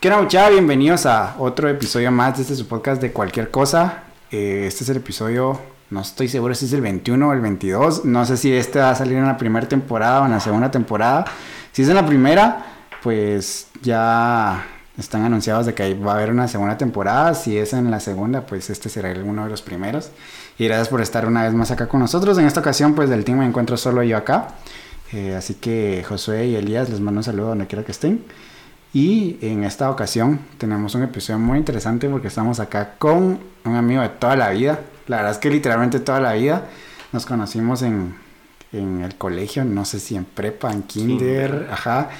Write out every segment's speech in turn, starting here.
¿Qué onda, muchacha? Bienvenidos a otro episodio más de este su podcast de cualquier cosa. Eh, este es el episodio, no estoy seguro si es el 21 o el 22. No sé si este va a salir en la primera temporada o en la segunda temporada. Si es en la primera, pues ya están anunciados de que va a haber una segunda temporada. Si es en la segunda, pues este será uno de los primeros. Y gracias por estar una vez más acá con nosotros. En esta ocasión, pues del team me encuentro solo yo acá. Eh, así que Josué y Elías les mando un saludo donde quiera que estén. Y en esta ocasión tenemos un episodio muy interesante porque estamos acá con un amigo de toda la vida. La verdad es que literalmente toda la vida nos conocimos en, en el colegio, no sé si en prepa, en kinder, ajá.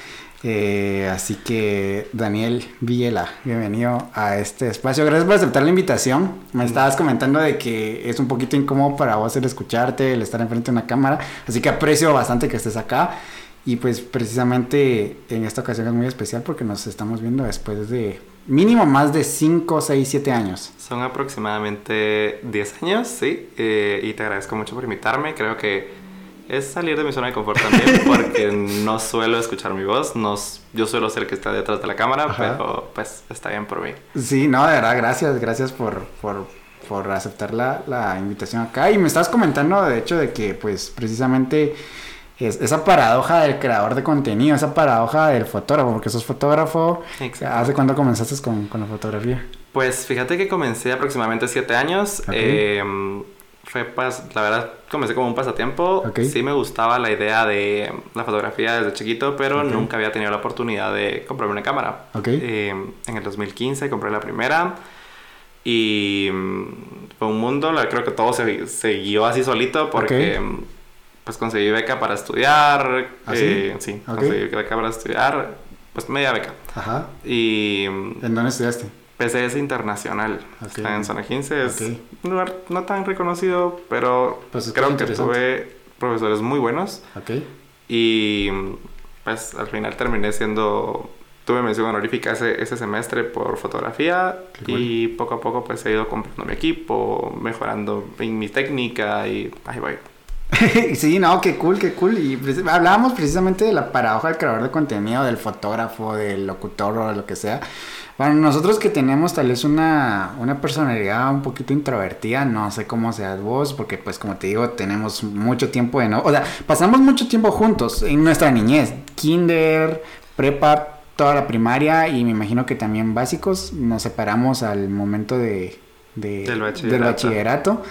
Eh, así que Daniel Villela, bienvenido a este espacio. Gracias por aceptar la invitación. Me estabas comentando de que es un poquito incómodo para vos el escucharte, el estar enfrente de una cámara. Así que aprecio bastante que estés acá. Y pues precisamente en esta ocasión es muy especial porque nos estamos viendo después de mínimo más de 5, 6, 7 años. Son aproximadamente 10 años, sí. Eh, y te agradezco mucho por invitarme. Creo que es salir de mi zona de confort también porque no suelo escuchar mi voz. No, yo suelo ser el que está detrás de la cámara, Ajá. pero pues está bien por mí. Sí, no, de verdad, gracias. Gracias por, por, por aceptar la, la invitación acá. Y me estabas comentando, de hecho, de que pues precisamente es esa paradoja del creador de contenido, esa paradoja del fotógrafo, porque sos fotógrafo. Exacto. ¿Hace cuándo comenzaste con, con, la fotografía? Pues fíjate que comencé aproximadamente siete años. Okay. Eh, fue, pas la verdad, comencé como un pasatiempo. Okay. Sí me gustaba la idea de la fotografía desde chiquito, pero okay. nunca había tenido la oportunidad de comprarme una cámara. Eh, en el 2015 compré la primera y mm, fue un mundo, creo que todo se, se guió así solito porque pues conseguí beca para estudiar. ¿Ah, eh, sí? sí conseguí beca para estudiar, pues media beca. Ajá. Y... ¿En dónde estudiaste? PCS Internacional. Okay. Está en Zona 15. Es okay. un lugar no tan reconocido, pero pues creo que tuve profesores muy buenos. Okay. Y pues al final terminé siendo... Tuve mención honorífica ese, ese semestre por fotografía y poco a poco pues he ido comprando mi equipo, mejorando en mi técnica y ahí voy. sí, no, qué cool, qué cool. Y hablábamos precisamente de la paradoja del creador de contenido, del fotógrafo, del locutor o de lo que sea. Bueno, nosotros que tenemos tal vez una, una personalidad un poquito introvertida, no sé cómo seas vos, porque pues como te digo, tenemos mucho tiempo de no... O sea, pasamos mucho tiempo juntos en nuestra niñez. Kinder, prepa, toda la primaria y me imagino que también básicos. Nos separamos al momento de, de del bachillerato. Del bachillerato.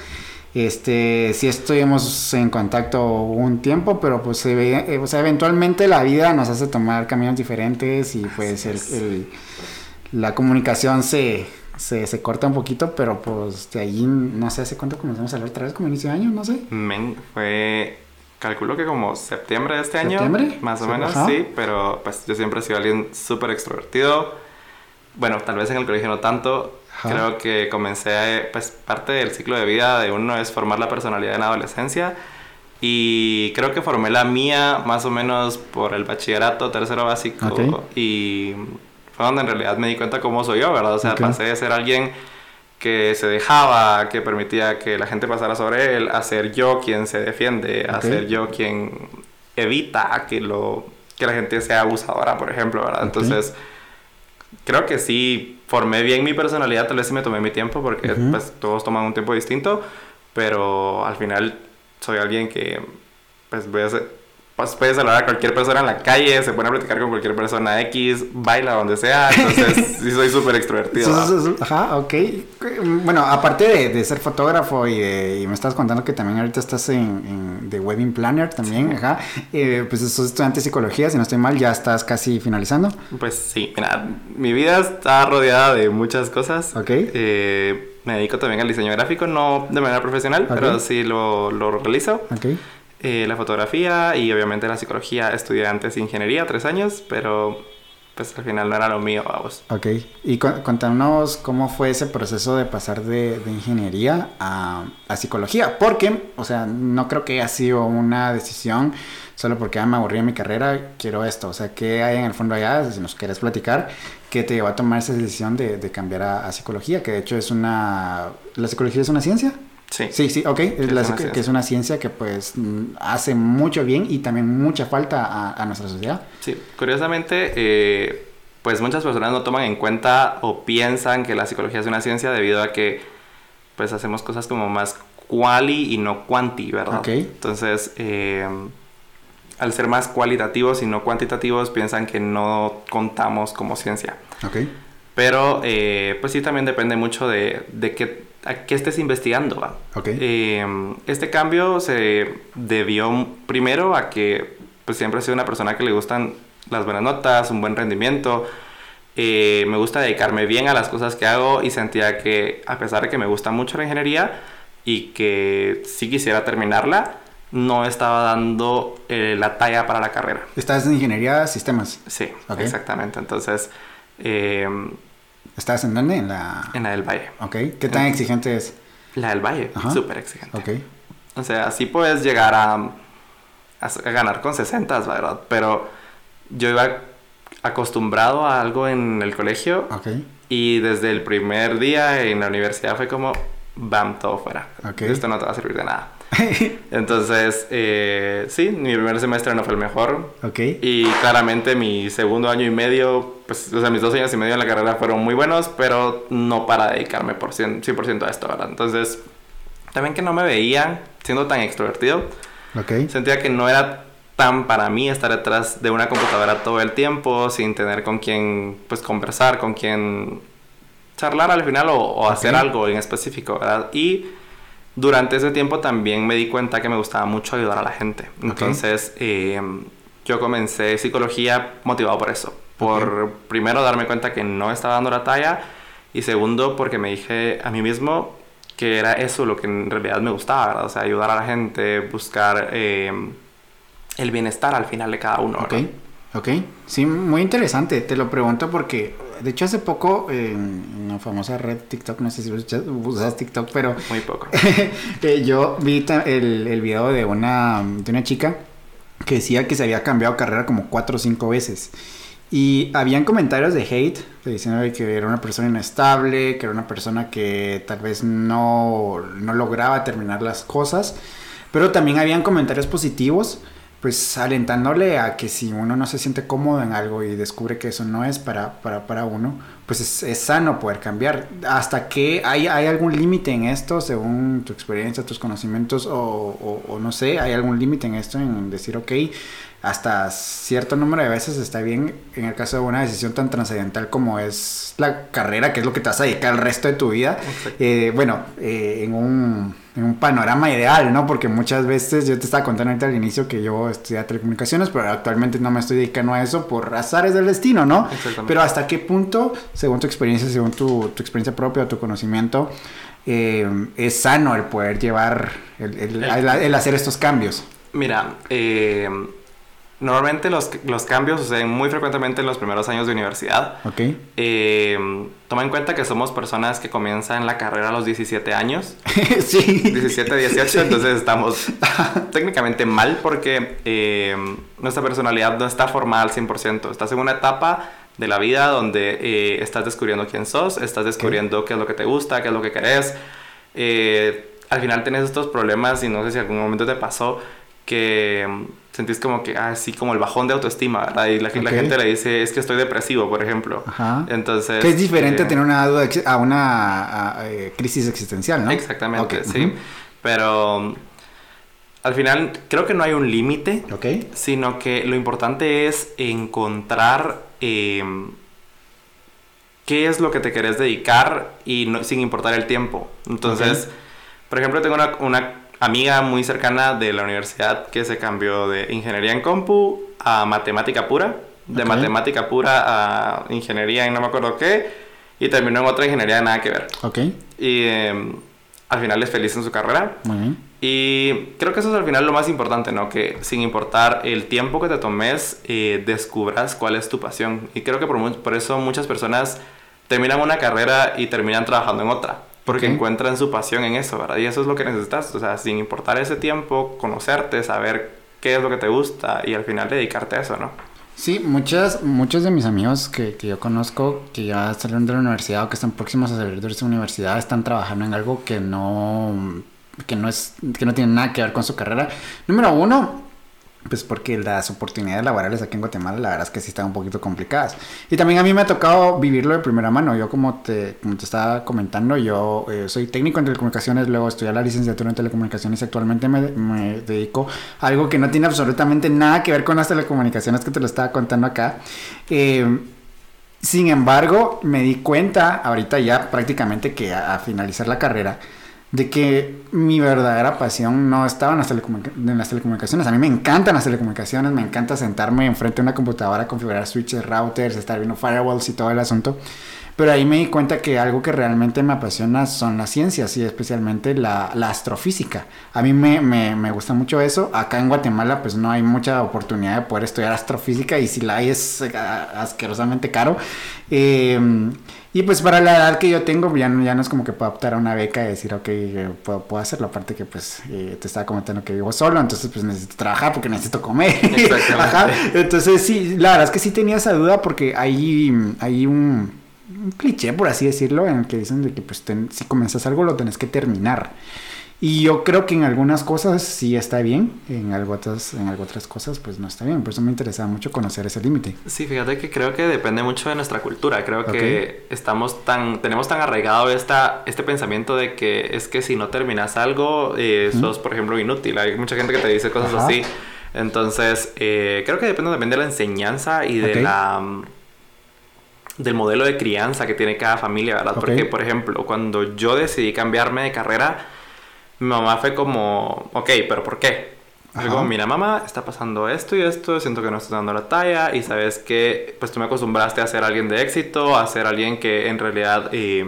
Este, sí estuvimos en contacto un tiempo, pero pues se ve, o sea, eventualmente la vida nos hace tomar caminos diferentes y pues el, el, la comunicación se, se, se, corta un poquito, pero pues de allí no sé hace cuánto comenzamos a hablar otra vez, como inicio de año, no sé. Men, fue, calculo que como septiembre de este ¿Septiembre? año, más o sí, menos, ajá. sí, pero pues yo siempre he sido alguien súper extrovertido. Bueno, tal vez en el colegio no tanto, Ajá. Creo que comencé, pues parte del ciclo de vida de uno es formar la personalidad en la adolescencia y creo que formé la mía más o menos por el bachillerato, tercero básico okay. y fue donde en realidad me di cuenta cómo soy yo, ¿verdad? O sea, okay. pasé de ser alguien que se dejaba, que permitía que la gente pasara sobre él, a ser yo quien se defiende, okay. a ser yo quien evita que, lo, que la gente sea abusadora, por ejemplo, ¿verdad? Entonces creo que sí formé bien mi personalidad, tal vez sí me tomé mi tiempo porque uh -huh. pues, todos toman un tiempo distinto, pero al final soy alguien que pues voy a ser, pues, puede saludar a cualquier persona en la calle, se pone a platicar con cualquier persona X, baila donde sea, entonces sí soy súper extrovertido. Ajá, ok. Bueno, aparte de, de ser fotógrafo y, de, y, me estás contando que también ahorita estás en, en The Wedding Planner también, sí. ajá, eh, pues sos estudiante de psicología, si no estoy mal, ya estás casi finalizando. Pues sí, mira, mi vida está rodeada de muchas cosas. Ok. Eh, me dedico también al diseño gráfico, no de manera profesional, okay. pero sí lo, lo realizo. Ok eh, la fotografía y obviamente la psicología. Estudié antes ingeniería, tres años, pero pues al final no era lo mío, vamos. Ok, y contanos cómo fue ese proceso de pasar de, de ingeniería a, a, psicología, porque, o sea, no creo que haya sido una decisión solo porque ah, me aburrí mi carrera, quiero esto, o sea, ¿qué hay en el fondo allá? Si nos quieres platicar, ¿qué te llevó a tomar esa decisión de, de cambiar a, a psicología? Que de hecho es una... ¿La psicología es una ciencia? Sí. Sí, sí, ok. Es, la, que es una ciencia que pues hace mucho bien y también mucha falta a, a nuestra sociedad. Sí, curiosamente, eh, pues muchas personas no toman en cuenta o piensan que la psicología es una ciencia debido a que pues hacemos cosas como más quali y no quanti, ¿verdad? Entonces, eh, al ser más cualitativos y no cuantitativos, piensan que no contamos como ciencia. Okay. Pero, eh, pues sí, también depende mucho de, de qué, qué estés investigando. ¿va? Okay. Eh, este cambio se debió primero a que pues siempre he sido una persona que le gustan las buenas notas, un buen rendimiento. Eh, me gusta dedicarme bien a las cosas que hago y sentía que a pesar de que me gusta mucho la ingeniería y que sí quisiera terminarla, no estaba dando eh, la talla para la carrera. ¿Estás en ingeniería de sistemas? Sí, exactamente. Entonces... Eh, ¿Estás en dónde? En la... En la del Valle. Ok. ¿Qué tan exigente es? La del Valle, súper exigente. Ok. O sea, así puedes llegar a, a, ganar con 60, ¿verdad? Pero yo iba acostumbrado a algo en el colegio. Ok. Y desde el primer día en la universidad fue como, bam, todo fuera. Okay. Esto no te va a servir de nada. Entonces, eh, sí, mi primer semestre no fue el mejor. Ok. Y claramente mi segundo año y medio, pues, o sea, mis dos años y medio en la carrera fueron muy buenos, pero no para dedicarme por 100%, a esto, ¿verdad? Entonces, también que no me veía siendo tan extrovertido. Ok. Sentía que no era tan para mí estar detrás de una computadora todo el tiempo, sin tener con quién, pues, conversar, con quién charlar al final o, hacer algo en específico, ¿verdad? Y durante ese tiempo también me di cuenta que me gustaba mucho ayudar a la gente. Entonces, eh, yo comencé psicología motivado por eso. Por primero darme cuenta que no estaba dando la talla y segundo porque me dije a mí mismo que era eso lo que en realidad me gustaba, ¿verdad? O sea, ayudar a la gente, buscar eh, el bienestar al final de cada uno. Ok, ok. Sí, muy interesante. Te lo pregunto porque de hecho, hace poco, en la famosa red TikTok, no sé si usas TikTok, pero... Muy poco. Eh, yo vi el, el video de una, de una chica que decía que se había cambiado carrera como cuatro o cinco veces. Y habían comentarios de hate, diciendo que era una persona inestable, que era una persona que tal vez no, no lograba terminar las cosas. Pero también habían comentarios positivos pues alentándole a que si uno no se siente cómodo en algo y descubre que eso no es para, para, para uno, pues es, sano poder cambiar. ¿Hasta que hay, hay algún límite en esto, según tu experiencia, tus conocimientos, o, o no sé, hay algún límite en esto, en decir, ok, hasta cierto número de veces está bien en el caso de una decisión tan trascendental como es la carrera, que es lo que te vas a dedicar el resto de tu vida. Eh, bueno, eh, en, un, en, un, panorama ideal, ¿no? Porque muchas veces, yo te estaba contando ahorita al inicio que yo estudié telecomunicaciones, pero actualmente no me estoy dedicando a eso por azares del destino, ¿no? Pero hasta qué punto, según tu experiencia, según tu, tu experiencia propia, tu conocimiento, eh, es sano el poder llevar, el, el, el hacer estos cambios. Mira, eh Normalmente los, los, cambios suceden muy frecuentemente en los primeros años de universidad. Ok. Eh, toma en cuenta que somos personas que comienzan la carrera a los 17 años. sí. 17, 18, entonces estamos técnicamente mal porque eh, nuestra personalidad no está formada al 100%. Estás en una etapa de la vida donde eh, estás descubriendo quién sos, estás descubriendo qué es lo que te gusta, qué es lo que querés. al final tienes estos problemas y no sé si algún momento te pasó que sentís como que, ah, como el bajón de autoestima, ¿verdad? Y la, gente le dice, es que estoy depresivo, por ejemplo. Ajá. Entonces... Que es diferente eh, tener una duda a una eh, crisis existencial, ¿no? Exactamente, sí. Pero al final creo que no hay un límite, sino que lo importante es encontrar em, qué es lo que te querés dedicar y no, sin importar el tiempo. Entonces, por ejemplo, tengo una, una amiga muy cercana de la universidad que se cambió de ingeniería en compu a matemática pura, de matemática pura a ingeniería en no me acuerdo qué, y terminó en otra ingeniería de nada que ver. Ok. Y em, al final es feliz en su carrera. Muy bien. Y creo que eso es al final lo más importante, ¿no? Que sin importar el tiempo que te tomes, eh, descubras cuál es tu pasión. Y creo que por, por eso muchas personas terminan una carrera y terminan trabajando en otra porque encuentran su pasión en eso, ¿verdad? Y eso es lo que necesitas, o sea, sin importar ese tiempo, conocerte, saber qué es lo que te gusta y al final dedicarte a eso, ¿no? Sí, muchas, muchos de mis amigos que, que yo conozco que ya salieron de la universidad o que están próximos a salir de su universidad están trabajando en algo que no, que no, es, que no tiene nada que ver con su carrera. Número uno, pues porque las oportunidades laborales aquí en Guatemala la verdad es que sí están un poquito complicadas. Y también a mí me ha tocado vivirlo de primera mano. Yo como te, como te estaba comentando, yo eh, soy técnico en telecomunicaciones, luego estudié la licenciatura en telecomunicaciones y actualmente me, me, dedico a algo que no tiene absolutamente nada que ver con las telecomunicaciones que te lo estaba contando acá. Eh, sin embargo, me di cuenta ahorita ya prácticamente que a, a finalizar la carrera, de que mi verdadera pasión no estaba en las, telecomunicaciones. A mí me encantan las telecomunicaciones, me encanta sentarme enfrente de una computadora, configurar switches, routers, estar viendo firewalls y todo el asunto. Pero ahí me di cuenta que algo que realmente me apasiona son las ciencias y especialmente la, la astrofísica. A mí me, me, me, gusta mucho eso. Acá en Guatemala pues no hay mucha oportunidad de poder estudiar astrofísica y si la hay es eh, asquerosamente caro. Eh, y pues para la edad que yo tengo, ya no, ya no es como que puedo optar a una beca y decir, ok, eh, puedo, puedo hacerlo. Aparte que pues eh, te estaba comentando que vivo solo, entonces pues necesito trabajar porque necesito comer. Ajá. Entonces sí, la verdad es que sí tenía esa duda porque hay, hay un, un cliché, por así decirlo, en el que dicen de que pues ten, si comienzas algo lo tenés que terminar. Y yo creo que en algunas cosas sí está bien, en algo otras, en algo otras cosas pues no está bien. Por eso me interesaba mucho conocer ese límite. Sí, fíjate que creo que depende mucho de nuestra cultura. Creo okay. que estamos tan, tenemos tan arraigado esta, este pensamiento de que es que si no terminas algo, eh, sos, ¿Mm? por ejemplo, inútil. Hay mucha gente que te dice cosas Ajá. así. Entonces, eh, creo que depende también de la enseñanza y de okay. la del modelo de crianza que tiene cada familia, ¿verdad? Okay. Porque, por ejemplo, cuando yo decidí cambiarme de carrera, mi mamá fue como, ok, pero ¿por qué? Fue como, mira mamá, está pasando esto y esto, siento que no estás dando la talla y sabes que pues tú me acostumbraste a ser alguien de éxito, a ser alguien que en realidad eh,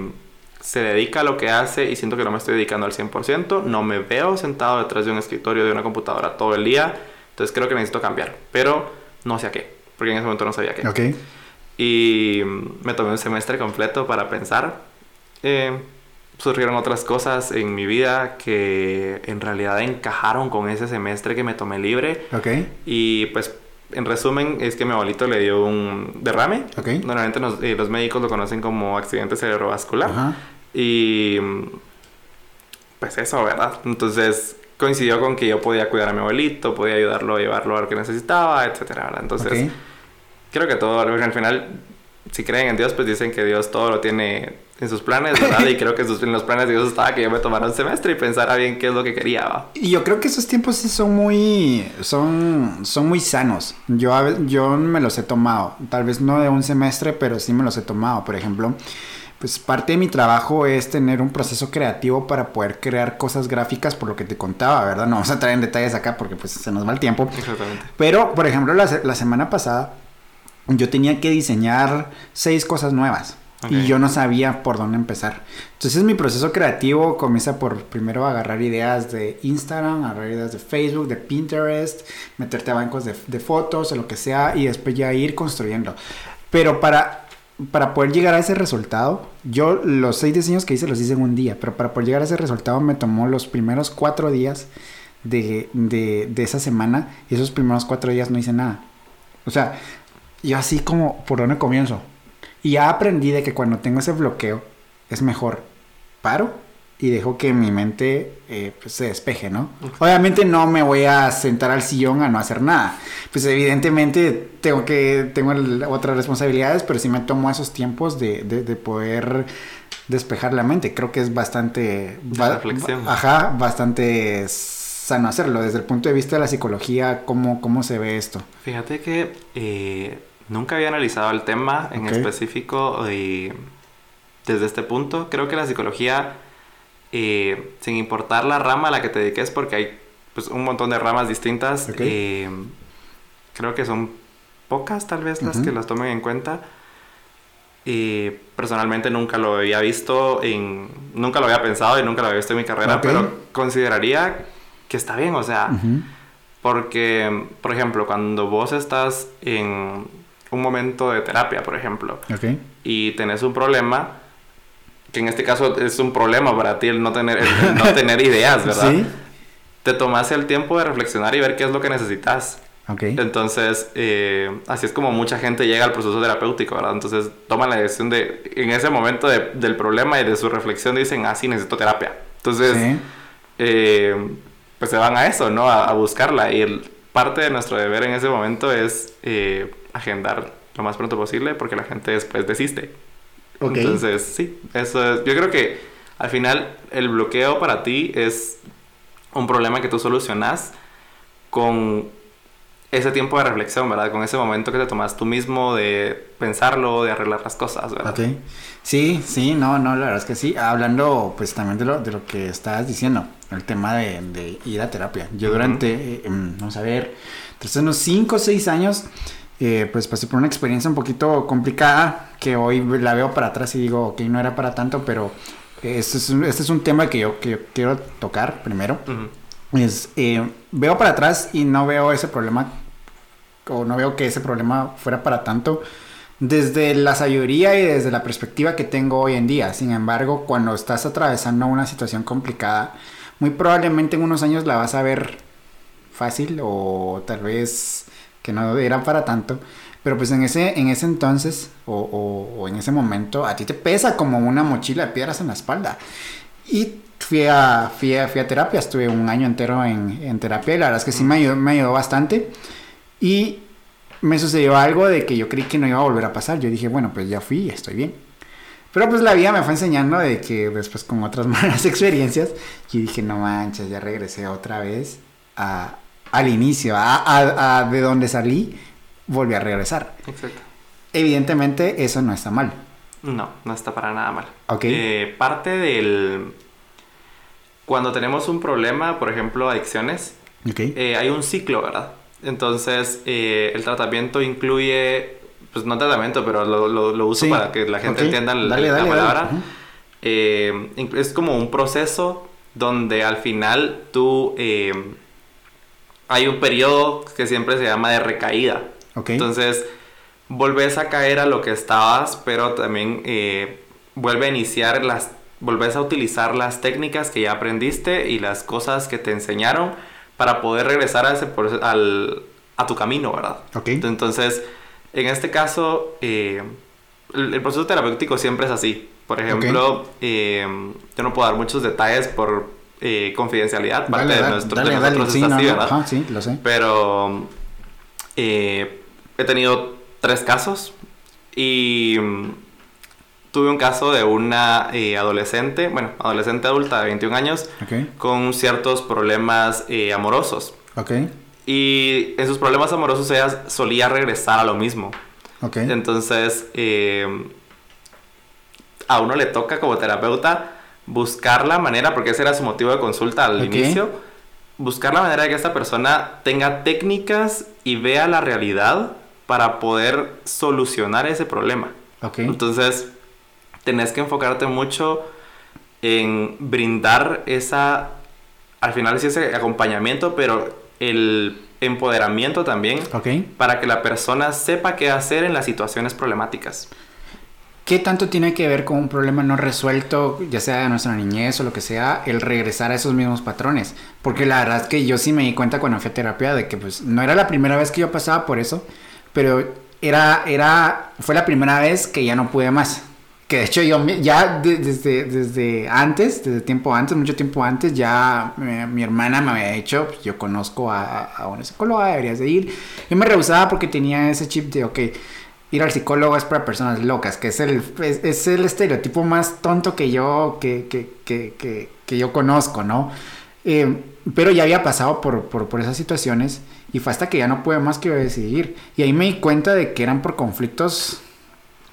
se dedica a lo que hace y siento que no me estoy dedicando al 100%, no me veo sentado detrás de un escritorio, de una computadora todo el día, entonces creo que necesito cambiar, pero no sé a qué, porque en ese momento no sabía qué. Okay. Y me tomé un semestre completo para pensar. Eh, surgieron otras cosas en mi vida que en realidad encajaron con ese semestre que me tomé libre. Ok. Y pues, en resumen, es que mi abuelito le dio un derrame. Ok. Normalmente nos, eh, los médicos lo conocen como accidente cerebrovascular. Ajá. Y pues eso, ¿verdad? Entonces coincidió con que yo podía cuidar a mi abuelito, podía ayudarlo a llevarlo a lo que necesitaba, etcétera, ¿verdad? Entonces, okay. creo que todo, al final, si creen en Dios, pues dicen que Dios todo lo tiene en sus planes, ¿verdad? y creo que en los planes de Dios estaba que yo me tomara un semestre y pensara bien qué es lo que quería. ¿va? Y yo creo que esos tiempos sí son muy, son, son muy sanos. Yo, yo me los he tomado, tal vez no de un semestre, pero sí me los he tomado. Por ejemplo, pues parte de mi trabajo es tener un proceso creativo para poder crear cosas gráficas por lo que te contaba, ¿verdad? No vamos a entrar en detalles acá porque pues se nos va el tiempo. Exactamente. Pero, por ejemplo, la, la semana pasada yo tenía que diseñar seis cosas nuevas. Okay. Y yo no sabía por dónde empezar. Entonces mi proceso creativo comienza por primero agarrar ideas de Instagram, agarrar ideas de Facebook, de Pinterest, meterte a bancos de, de fotos o lo que sea y después ya ir construyendo. Pero para, para poder llegar a ese resultado, yo los seis diseños que hice los hice en un día, pero para poder llegar a ese resultado me tomó los primeros cuatro días de, de, de esa semana y esos primeros cuatro días no hice nada. O sea, yo así como, ¿por dónde comienzo? Y ya aprendí de que cuando tengo ese bloqueo es mejor paro y dejo que mi mente eh, pues, se despeje, ¿no? Okay. Obviamente no me voy a sentar al sillón a no hacer nada. Pues evidentemente tengo que tengo el, otras responsabilidades, pero sí me tomo esos tiempos de, de, de poder despejar la mente. Creo que es bastante... Ba reflexión. Ajá, bastante sano hacerlo. Desde el punto de vista de la psicología, ¿cómo, cómo se ve esto? Fíjate que... Eh Nunca había analizado el tema en okay. específico y desde este punto. Creo que la psicología, eh, sin importar la rama a la que te dediques, porque hay pues, un montón de ramas distintas, okay. eh, creo que son pocas tal vez las uh -huh. que las tomen en cuenta. Y personalmente nunca lo había visto, en, nunca lo había pensado y nunca lo había visto en mi carrera, okay. pero consideraría que está bien, o sea, uh -huh. porque, por ejemplo, cuando vos estás en un momento de terapia, por ejemplo, okay. y tenés un problema, que en este caso es un problema para ti el no tener, el no tener ideas, ¿verdad? ¿Sí? Te tomas el tiempo de reflexionar y ver qué es lo que necesitas. Okay. Entonces, eh, así es como mucha gente llega al proceso terapéutico, ¿verdad? Entonces, toman la decisión de, en ese momento de, del problema y de su reflexión, dicen, ah, sí, necesito terapia. Entonces, ¿Sí? eh, pues se van a eso, ¿no? A, a buscarla. Y el, parte de nuestro deber en ese momento es eh, agendar lo más pronto posible porque la gente después desiste. Entonces, sí, eso es, yo creo que al final el bloqueo para ti es un problema que tú solucionas con ese tiempo de reflexión, ¿verdad? Con ese momento que te tomas tú mismo de pensarlo, de arreglar las cosas, ¿verdad? Ok. Sí, sí, no, no, la verdad es que sí. Hablando pues también de lo, de lo que estabas diciendo, el tema de, ir a terapia. Yo durante, eh, em, vamos a ver, tras unos 5 o 6 años, eh, pues pasé por una experiencia un poquito complicada que hoy la veo para atrás y digo, ok, no era para tanto, pero este es, un, este es un tema que yo, que quiero tocar primero. Es, eh, veo para atrás y no veo ese problema o no veo que ese problema fuera para tanto desde la sabiduría y desde la perspectiva que tengo hoy en día. Sin embargo, cuando estás atravesando una situación complicada, muy probablemente en unos años la vas a ver fácil o tal vez que no era para tanto. Pero pues en ese, en ese entonces o, en ese momento a ti te pesa como una mochila de piedras en la espalda. Y fui a, fui a, terapia, estuve un año entero en, terapia y la verdad es que sí me ayudó, me ayudó bastante. Y me sucedió algo de que yo creí que no iba a volver a pasar. Yo dije, bueno, pues ya fui, estoy bien. Pero pues la vida me fue enseñando de que después con otras malas experiencias, yo dije, no manches, ya regresé otra vez a, al inicio, a, a, de donde salí, volví a regresar. Exacto. Evidentemente eso no está mal. No, no está para nada mal. Ok. Eh, parte del... Cuando tenemos un problema, por ejemplo, adicciones, okay. Eh, hay un ciclo, ¿verdad? Entonces, eh, el tratamiento incluye, pues no tratamiento, pero lo, lo, uso para que la gente entienda la, palabra. Eh, es como un proceso donde al final tú eh, hay un periodo que siempre se llama de recaída. Entonces, volvés a caer a lo que estabas, pero también vuelve a iniciar las, volvés a utilizar las técnicas que ya aprendiste y las cosas que te enseñaron para poder regresar a, ese, al, a tu camino, ¿verdad? Ok. Entonces, en este caso, eh, el, proceso terapéutico siempre es así. Por ejemplo, eh, yo no puedo dar muchos detalles por eh, confidencialidad, parte de, nuestro, de nosotros sí, así, ¿verdad? sí, lo sé. Pero he tenido tres casos y tuve un caso de una eh, adolescente, bueno, adolescente adulta de 21 años, con ciertos problemas eh, amorosos. Okay. Y en sus problemas amorosos ella solía regresar a lo mismo. Okay. Entonces, eh, a uno le toca como terapeuta buscar la manera, porque ese era su motivo de consulta al inicio, buscar la manera de que esta persona tenga técnicas y vea la realidad para poder solucionar ese problema. Okay. Entonces, tenés que enfocarte mucho en brindar esa, al final es ese acompañamiento, pero el empoderamiento también para que la persona sepa qué hacer en las situaciones problemáticas. ¿Qué tanto tiene que ver con un problema no resuelto, ya sea de nuestra niñez o lo que sea, el regresar a esos mismos patrones? Porque la verdad es que yo sí me di cuenta cuando fui a terapia de que pues no era la primera vez que yo pasaba por eso, pero era, era, fue la primera vez que ya no pude más que de hecho yo ya desde, desde antes, desde tiempo antes, mucho tiempo antes, ya eh, mi hermana me había dicho, pues, yo conozco a, a, una psicóloga, deberías de ir. Yo me rehusaba porque tenía ese chip de, ok, ir al psicólogo es para personas locas, que es el, es, el estereotipo más tonto que yo, que, que, que, que yo conozco, ¿no? Eh, pero ya había pasado por, por, por, esas situaciones y fue hasta que ya no pude más que decidir. Y ahí me di cuenta de que eran por conflictos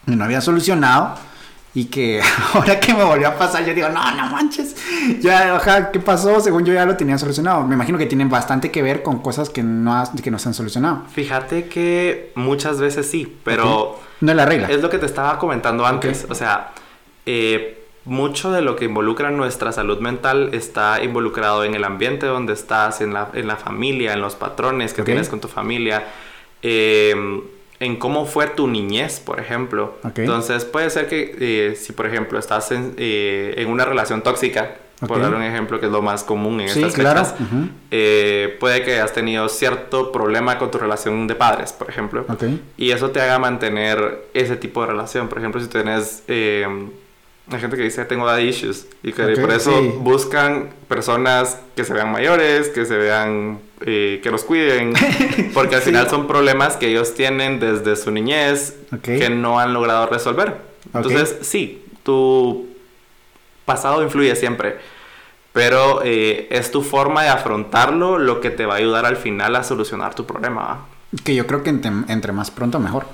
que no había solucionado y que ahora que me volvió a pasar, yo digo, no, no manches. Ya, ojalá, ¿qué pasó? Según yo ya lo tenía solucionado. Me imagino que tienen bastante que ver con cosas que no, que no se han solucionado. Fíjate que muchas veces sí, pero... No es la regla. Es lo que te estaba comentando antes. O sea, eh, mucho de lo que involucra nuestra salud mental está involucrado en el ambiente donde estás, en la, en la familia, en los patrones que tienes con tu familia. Eh, en cómo fue tu niñez, por ejemplo. Entonces puede ser que eh, si, por ejemplo, estás en, eh, en una relación tóxica, por dar un ejemplo que es lo más común en estas fechas, eh, puede que hayas tenido cierto problema con tu relación de padres, por ejemplo. Y eso te haga mantener ese tipo de relación. Por ejemplo, si tienes Hay gente que dice tengo daddy issues y que por eso buscan personas que se vean mayores, que se vean, eh, que los cuiden, porque al final son problemas que ellos tienen desde su niñez que no han logrado resolver. Entonces, sí, tu pasado influye siempre, pero eh, es tu forma de afrontarlo lo que te va a ayudar al final a solucionar tu problema. Que yo creo que entre más pronto mejor.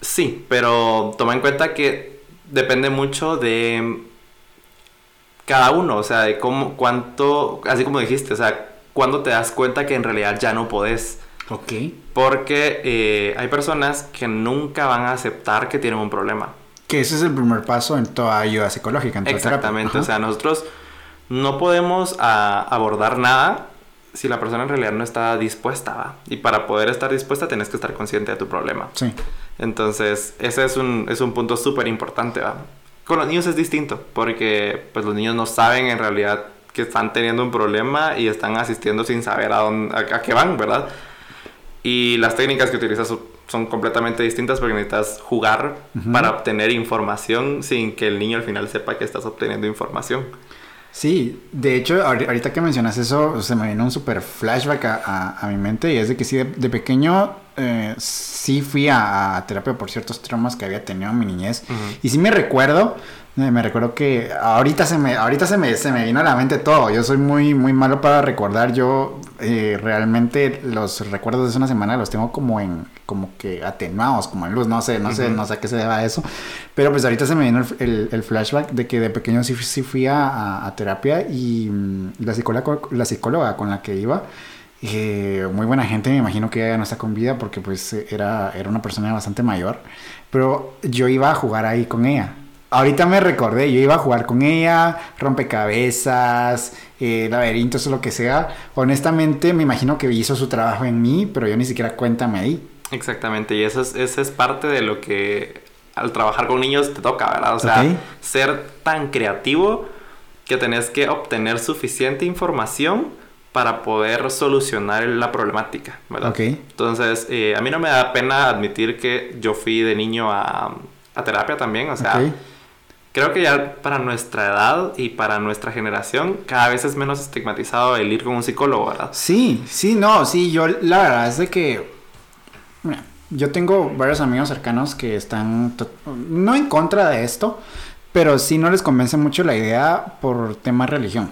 Sí, pero toma en cuenta que depende mucho de cada uno, o sea, de cómo, cuánto, así como dijiste, o sea, cuando te das cuenta que en realidad ya no podés. Ok. Porque eh, hay personas que nunca van a aceptar que tienen un problema. Que ese es el primer paso en toda ayuda psicológica. En Exactamente, o sea, nosotros no podemos ah, abordar nada si la persona en realidad no está dispuesta. ¿va? Y para poder estar dispuesta tienes que estar consciente de tu problema. Sí. Entonces, ese es un, es un punto súper importante. Con los niños es distinto, porque pues los niños no saben en realidad que están teniendo un problema y están asistiendo sin saber a, dónde, a, qué van, ¿verdad? Y las técnicas que utilizas son completamente distintas porque necesitas jugar para obtener información sin que el niño al final sepa que estás obteniendo información. Sí, de hecho, ahorita que mencionas eso, se me vino un super flashback a, a, mi mente y es de que sí, de, pequeño eh, sí fui a, terapia por ciertos traumas que había tenido en mi niñez y sí me recuerdo eh, me recuerdo que ahorita se me, ahorita se me, se me vino a la mente todo. Yo soy muy, muy malo para recordar. Yo eh, realmente los recuerdos de hace una semana los tengo como en, como que atenuados, como en luz. No sé, no sé, no sé a qué se deba eso. Pero pues ahorita se me vino el, el, flashback de que de pequeño sí, sí fui a, a, terapia y mm, la psicóloga, la psicóloga con la que iba. Eh, muy buena gente, me imagino que ella no está con vida porque pues era, era una persona bastante mayor, pero yo iba a jugar ahí con ella ahorita me recordé, yo iba a jugar con ella, rompecabezas, eh, laberintos o lo que sea. Honestamente, me imagino que hizo su trabajo en mí, pero yo ni siquiera cuenta me di. Exactamente, y eso es, es parte de lo que al trabajar con niños te toca, ¿verdad? O sea, ser tan creativo que tenés que obtener suficiente información para poder solucionar la problemática, ¿verdad? Entonces, eh, a mí no me da pena admitir que yo fui de niño a, a terapia también, o sea, creo que ya para nuestra edad y para nuestra generación cada vez es menos estigmatizado el ir con un psicólogo, ¿verdad? Sí, sí, no, sí, yo la verdad es de que mira, yo tengo varios amigos cercanos que están no en contra de esto, pero sí no les convence mucho la idea por tema religión.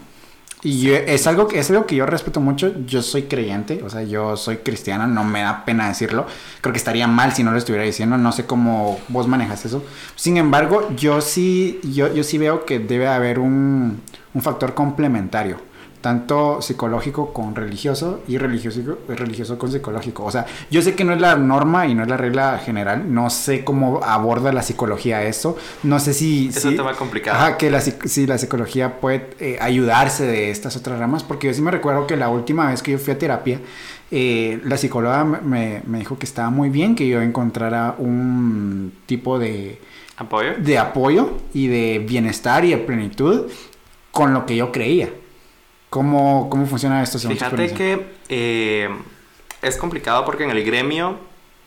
Y es algo que es algo que yo respeto mucho. Yo soy creyente, o sea, yo soy cristiana, no me da pena decirlo. Creo que estaría mal si no lo estuviera diciendo. No sé cómo vos manejas eso. Sin embargo, yo sí, yo, yo sí veo que debe haber un, un factor complementario tanto psicológico con religioso y religioso, religioso con psicológico. O sea, yo sé que no es la norma y no es la regla general, no sé cómo aborda la psicología eso, no sé si... Es un tema complicado. Ajá, que la, si la psicología puede eh, ayudarse de estas otras ramas, porque yo sí me recuerdo que la última vez que yo fui a terapia, eh, la psicóloga me, me dijo que estaba muy bien que yo encontrara un tipo de... ¿Apoyo? De apoyo y de bienestar y de plenitud con lo que yo creía. ¿Cómo, cómo funciona esto? Fíjate que eh, es complicado porque en el gremio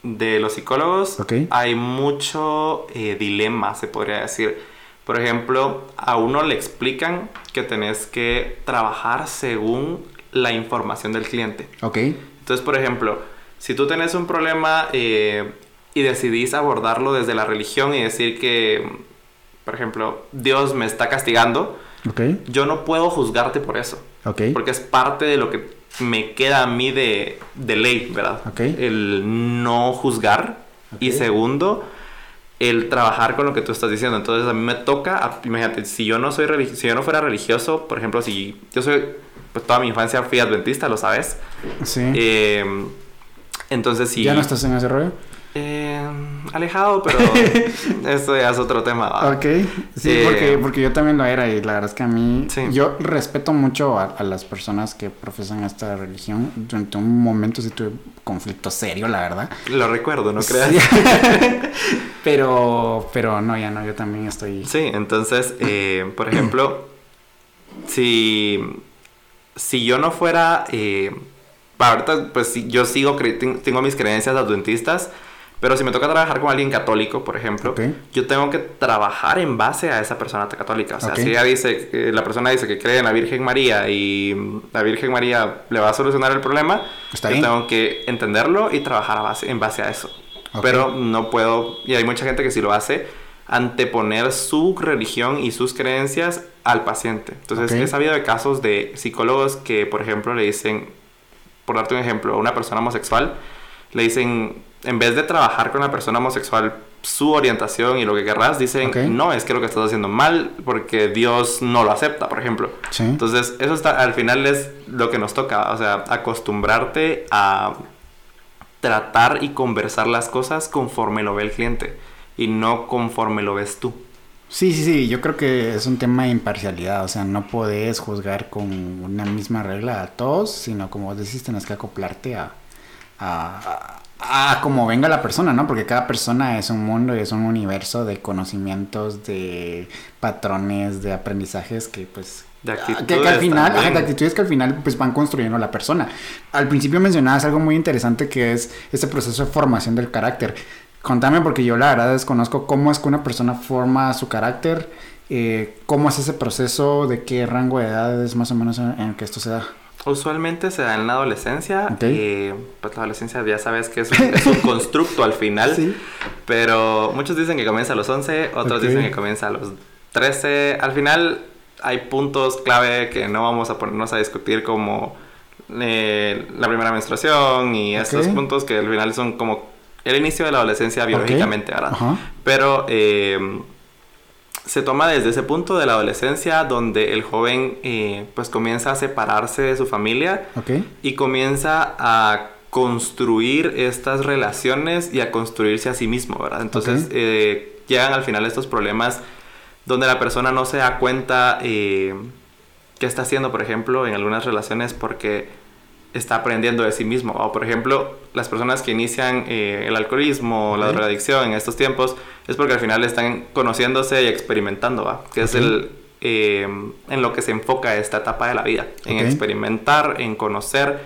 de los psicólogos hay mucho eh, dilema, se podría decir. Por ejemplo, a uno le explican que tenés que trabajar según la información del cliente. Ok. Entonces, por ejemplo, si tú tenés un problema eh, y decidís abordarlo desde la religión y decir que, por ejemplo, Dios me está castigando, okay. yo no puedo juzgarte por eso. Porque es parte de lo que me queda a mí de, de ley, ¿verdad? El no juzgar. Y segundo, el trabajar con lo que tú estás diciendo. Entonces a mí me toca, imagínate, si yo no soy si yo no fuera religioso, por ejemplo, si yo soy, pues toda mi infancia fui adventista, lo sabes. Sí. Eh, entonces si... ¿Ya no estás en ese rollo? Eh, alejado, pero esto ya es otro tema. Ok, sí, eh, porque, porque yo también lo era y la verdad es que a mí, yo respeto mucho a, las personas que profesan esta religión. Durante un momento sí tuve conflicto serio, la verdad. Lo recuerdo, no creas. pero, pero no, ya no, yo también estoy... Sí, entonces, eh, por ejemplo, si, si yo no fuera... ahorita, pues yo sigo, tengo mis creencias adventistas Pero si me toca trabajar con alguien católico, por ejemplo, yo tengo que trabajar en base a esa persona católica. O sea, si ella dice, la persona dice que cree en la Virgen María y la Virgen María le va a solucionar el problema, yo tengo que entenderlo y trabajar a base, en base a eso. Pero no puedo, y hay mucha gente que sí lo hace, anteponer su religión y sus creencias al paciente. Entonces, he sabido de casos de psicólogos que, por ejemplo, le dicen, por darte un ejemplo, a una persona homosexual, le dicen, en vez de trabajar con la persona homosexual su orientación y lo que querrás, dicen, no, es que lo que estás haciendo mal porque Dios no lo acepta, por ejemplo. Entonces, eso está, al final es lo que nos toca, o sea, acostumbrarte a tratar y conversar las cosas conforme lo ve el cliente y no conforme lo ves tú. Sí, sí, sí, yo creo que es un tema de imparcialidad, o sea, no puedes juzgar con una misma regla a todos, sino como vos decís, tienes que acoplarte a, a, a, como venga la persona, ¿no? Porque cada persona es un mundo y es un universo de conocimientos, de patrones, de aprendizajes que pues... De actitudes que, al final, de actitudes que al final pues van construyendo la persona. Al principio mencionabas algo muy interesante que es ese proceso de formación del carácter. Contame porque yo la verdad desconozco cómo es que una persona forma su carácter, eh, cómo es ese proceso, de qué rango de edad es más o menos en, el que esto se da. Usualmente se da en la adolescencia. Eh, pues la adolescencia ya sabes que es un, constructo al final. ¿Sí? Pero muchos dicen que comienza a los 11, otros dicen que comienza a los 13. Al final hay puntos clave que no vamos a ponernos a discutir como eh, la primera menstruación y estos puntos que al final son como el inicio de la adolescencia biológicamente, ¿verdad? Pero eh, se toma desde ese punto de la adolescencia donde el joven eh, pues comienza a separarse de su familia y comienza a construir estas relaciones y a construirse a sí mismo, ¿verdad? Entonces eh, llegan al final estos problemas donde la persona no se da cuenta qué está haciendo, por ejemplo, en algunas relaciones porque está aprendiendo de sí mismo. O por ejemplo, las personas que inician eh, el alcoholismo, la drogadicción en estos tiempos, es porque al final están conociéndose y experimentando, ¿va? Que es el, eh, en lo que se enfoca esta etapa de la vida, en experimentar, en conocer.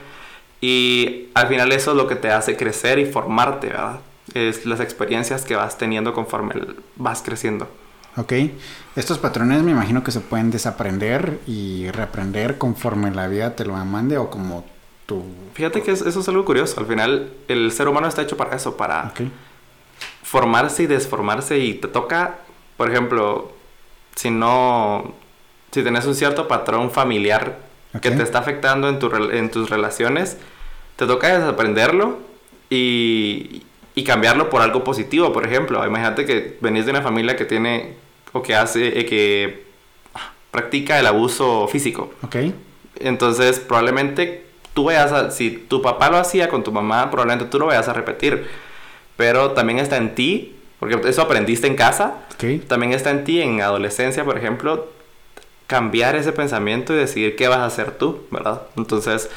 Y al final eso es lo que te hace crecer y formarte, ¿verdad? Es las experiencias que vas teniendo conforme vas creciendo. Ok, estos patrones me imagino que se pueden desaprender y reaprender conforme la vida te lo mande o como Fíjate que eso es algo curioso. Al final, el ser humano está hecho para eso, para formarse y desformarse. Y te toca, por ejemplo, si no. Si tenés un cierto patrón familiar que te está afectando en, tu, en tus relaciones, te toca desaprenderlo y, y cambiarlo por algo positivo. Por ejemplo, imagínate que venís de una familia que tiene o que hace, eh, que practica el abuso físico. Ok. Entonces, probablemente tú vayas a, si tu papá lo hacía con tu mamá, probablemente tú lo vayas a repetir. Pero también está en ti, porque eso aprendiste en casa. También está en ti, en adolescencia, por ejemplo, cambiar ese pensamiento y decidir qué vas a hacer tú, ¿verdad? Entonces,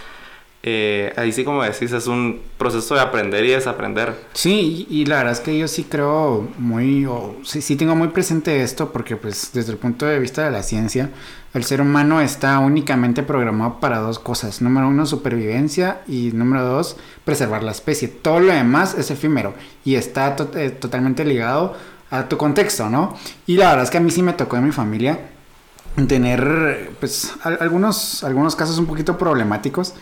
eh, ahí sí como decís, es un proceso de aprender y desaprender. Sí, y, la verdad es que yo sí creo muy, o, sí, sí tengo muy presente esto porque pues desde el punto de vista de la ciencia, el ser humano está únicamente programado para dos cosas. Número uno, supervivencia y número dos, preservar la especie. Todo lo demás es efímero y está eh, totalmente ligado a tu contexto, ¿no? Y la verdad es que a mí sí me tocó en mi familia tener pues algunos, algunos casos un poquito problemáticos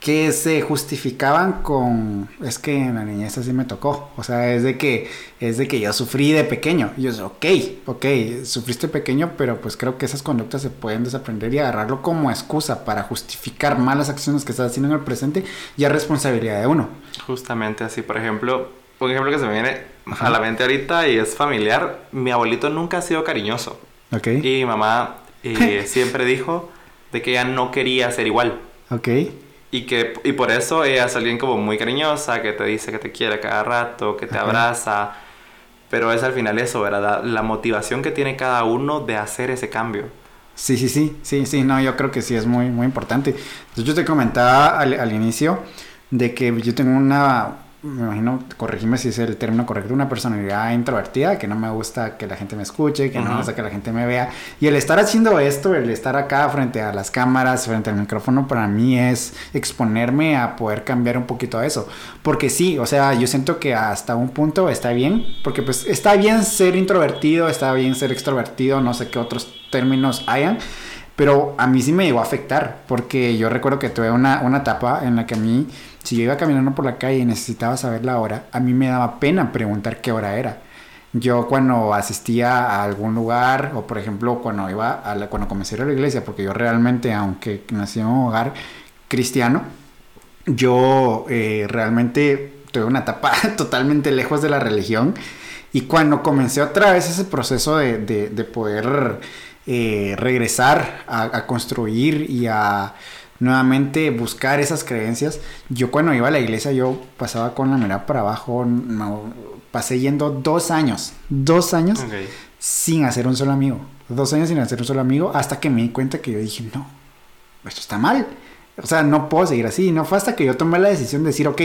que se justificaban con es que en la niñez así me tocó o sea es de que es de que yo sufrí de pequeño. Y yo ok ok sufriste pequeño pero pues creo que esas conductas se pueden desaprender y agarrarlo como excusa para justificar malas acciones que estás haciendo en el presente ya es responsabilidad de uno justamente así por ejemplo un ejemplo que se me viene a la mente ahorita y es familiar mi abuelito nunca ha sido cariñoso. Ok. Y mi mamá eh, siempre dijo de que ella no quería ser igual. Ok y, que, y por eso ella es alguien como muy cariñosa, que te dice que te quiere cada rato, que te abraza. Pero es al final eso, ¿verdad? La, motivación que tiene cada uno de hacer ese cambio. Sí, sí, sí, sí, sí, no, yo creo que sí es muy, muy importante. Yo te comentaba al, al inicio de que yo tengo una, me imagino, corregime si es el término correcto, una personalidad introvertida, que no me gusta que la gente me escuche, que no me gusta que la gente me vea. Y el estar haciendo esto, el estar acá frente a las cámaras, frente al micrófono, para mí es exponerme a poder cambiar un poquito eso. Porque sí, o sea, yo siento que hasta un punto está bien, porque pues está bien ser introvertido, está bien ser extrovertido, no sé qué otros términos hayan. Pero a mí sí me llegó a afectar, porque yo recuerdo que tuve una, una etapa en la que a mí si yo iba caminando por la calle y necesitaba saber la hora, a mí me daba pena preguntar qué hora era. Yo cuando asistía a algún lugar, o por ejemplo cuando iba a la, cuando comencé a la iglesia, porque yo realmente, aunque nací en un hogar cristiano, yo eh, realmente tuve una etapa totalmente lejos de la religión. Y cuando comencé otra vez ese proceso de, de, poder eh, regresar a construir y a nuevamente buscar esas creencias. Yo cuando iba a la iglesia yo pasaba con la mirada para abajo, pasé yendo dos años, dos años sin hacer un solo amigo, dos años sin hacer un solo amigo hasta que me di cuenta que yo dije, no, esto está mal. O sea, no puedo seguir así. No fue hasta que yo tomé la decisión de decir, ok,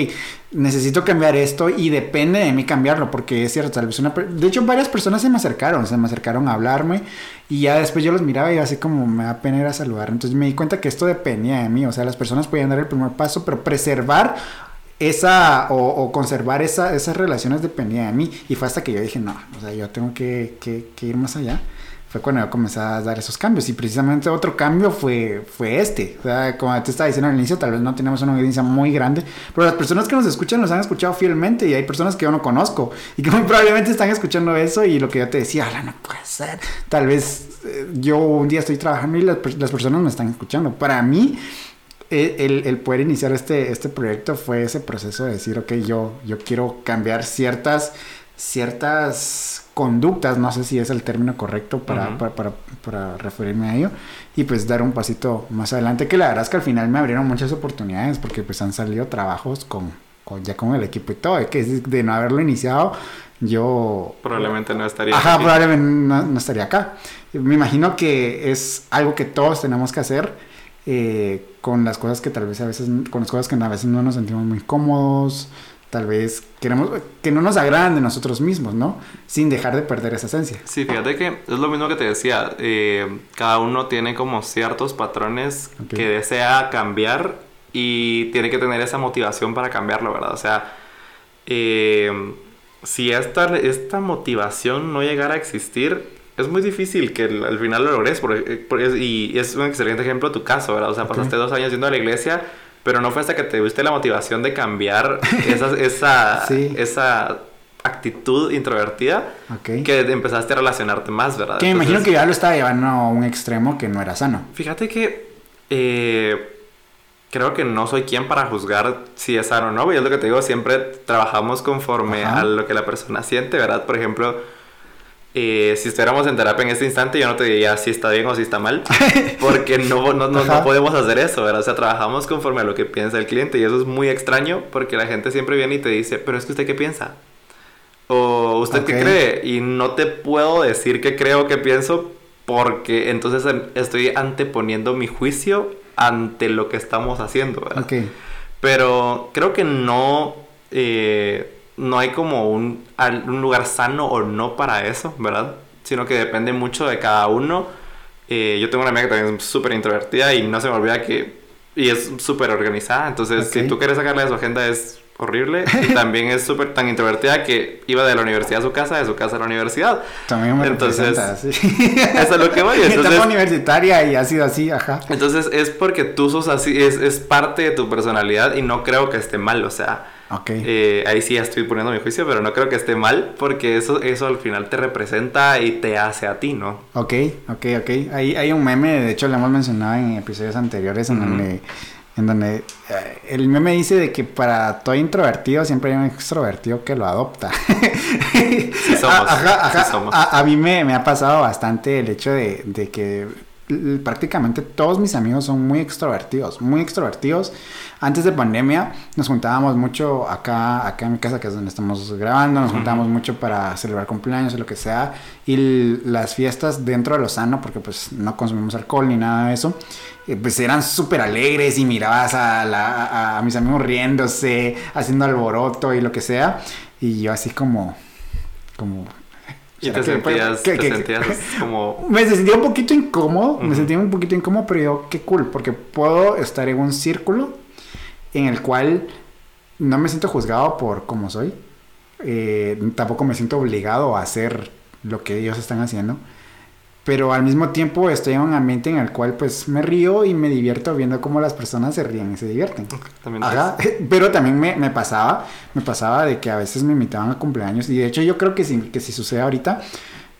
necesito cambiar esto y depende de mí cambiarlo, porque es cierto, tal vez una... De hecho, varias personas se me acercaron, se me acercaron a hablarme y ya después yo los miraba y así como me da pena ir a saludar. Entonces me di cuenta que esto dependía de mí. O sea, las personas podían dar el primer paso, pero preservar esa o, conservar esa, esas relaciones dependía de mí. Y fue hasta que yo dije, no, o sea, yo tengo que ir más allá fue cuando yo comencé a dar esos cambios. Y precisamente otro cambio fue, fue este. O sea, como te estaba diciendo al inicio, tal vez no tenemos una audiencia muy grande, pero las personas que nos escuchan nos han escuchado fielmente y hay personas que yo no conozco y que muy probablemente están escuchando eso y lo que yo te decía, no puede ser. Tal vez eh, yo un día estoy trabajando y las, las personas me están escuchando. Para mí, e, el, el, poder iniciar este, este proyecto fue ese proceso de decir, ok, yo, yo quiero cambiar ciertas, ciertas conductas, no sé si es el término correcto para, para, para, referirme a ello, y pues dar un pasito más adelante, que la verdad es que al final me abrieron muchas oportunidades, porque pues han salido trabajos con, con ya con el equipo y todo, que de no haberlo iniciado, yo... Probablemente no estaría Ajá, probablemente no, estaría acá. Me imagino que es algo que todos tenemos que hacer, eh, con las cosas que tal vez a veces, con las cosas que a veces no nos sentimos muy cómodos, tal vez queremos que no nos agradan de nosotros mismos, ¿no? Sin dejar de perder esa esencia. Sí, fíjate que es lo mismo que te decía, eh, cada uno tiene como ciertos patrones que desea cambiar y tiene que tener esa motivación para cambiarlo, ¿verdad? O sea, eh, si esta, esta motivación no llegara a existir, es muy difícil que al final lo logres, porque, y es un excelente ejemplo tu caso, ¿verdad? O sea, pasaste dos años yendo a la iglesia pero no fue hasta que te tuviste la motivación de cambiar esa, esa, esa actitud introvertida que empezaste a relacionarte más, ¿verdad? Que me imagino que ya lo estaba llevando a un extremo que no era sano. Fíjate que eh, creo que no soy quien para juzgar si es sano o no. Y es lo que te digo, siempre trabajamos conforme a lo que la persona siente, ¿verdad? Por ejemplo eh, si estuviéramos en terapia en este instante, yo no te diría si está bien o si está mal, porque no, no, no, podemos hacer eso, ¿verdad? O sea, trabajamos conforme a lo que piensa el cliente y eso es muy extraño porque la gente siempre viene y te dice, pero es que usted qué piensa? O usted qué cree? Y no te puedo decir qué creo, o qué pienso, porque entonces estoy anteponiendo mi juicio ante lo que estamos haciendo, ¿verdad? Pero creo que no... Eh, no hay como un, un, lugar sano o no para eso, ¿verdad? Sino que depende mucho de cada uno. Eh, yo tengo una amiga que también es súper introvertida y no se me olvida que... Y es súper organizada, entonces si tú quieres sacarle de su agenda es horrible. Y también es súper tan introvertida que iba de la universidad a su casa, de su casa a la universidad. También me Entonces, sí. eso es lo que voy. Entonces, Etapa universitaria y ha sido así, ajá. Entonces es porque tú sos así, es, es parte de tu personalidad y no creo que esté mal, o sea eh, ahí sí ya estoy poniendo mi juicio, pero no creo que esté mal porque eso, eso al final te representa y te hace a ti, ¿no? Ok, ok, ok. Hay, hay un meme, de hecho lo hemos mencionado en episodios anteriores en donde... En donde eh, el meme dice de que para todo introvertido siempre hay un extrovertido que lo adopta. Sí somos. A, mí me, me, ha pasado bastante el hecho de, de que prácticamente todos mis amigos son muy extrovertidos, muy extrovertidos. Antes de pandemia nos juntábamos mucho acá, acá en mi casa, que es donde estamos grabando, nos juntábamos mucho para celebrar cumpleaños o lo que sea, y las fiestas dentro de lo sano, porque pues no consumimos alcohol ni nada de eso. eh, pues eran súper alegres y mirabas a, la, a, mis amigos riéndose, haciendo alboroto y lo que sea. Y yo así como, como... Y te sentías, te sentías como... Me sentía un poquito incómodo, me sentía un poquito incómodo, pero yo, qué cool, porque puedo estar en un círculo en el cual no me siento juzgado por cómo soy. Eh, tampoco me siento obligado a hacer lo que ellos están haciendo pero al mismo tiempo estoy en un ambiente en el cual pues me río y me divierto viendo cómo las personas se ríen y se divierten. También pero también me, me, pasaba, me pasaba de que a veces me invitaban a cumpleaños y de hecho yo creo que si, que si sucede ahorita,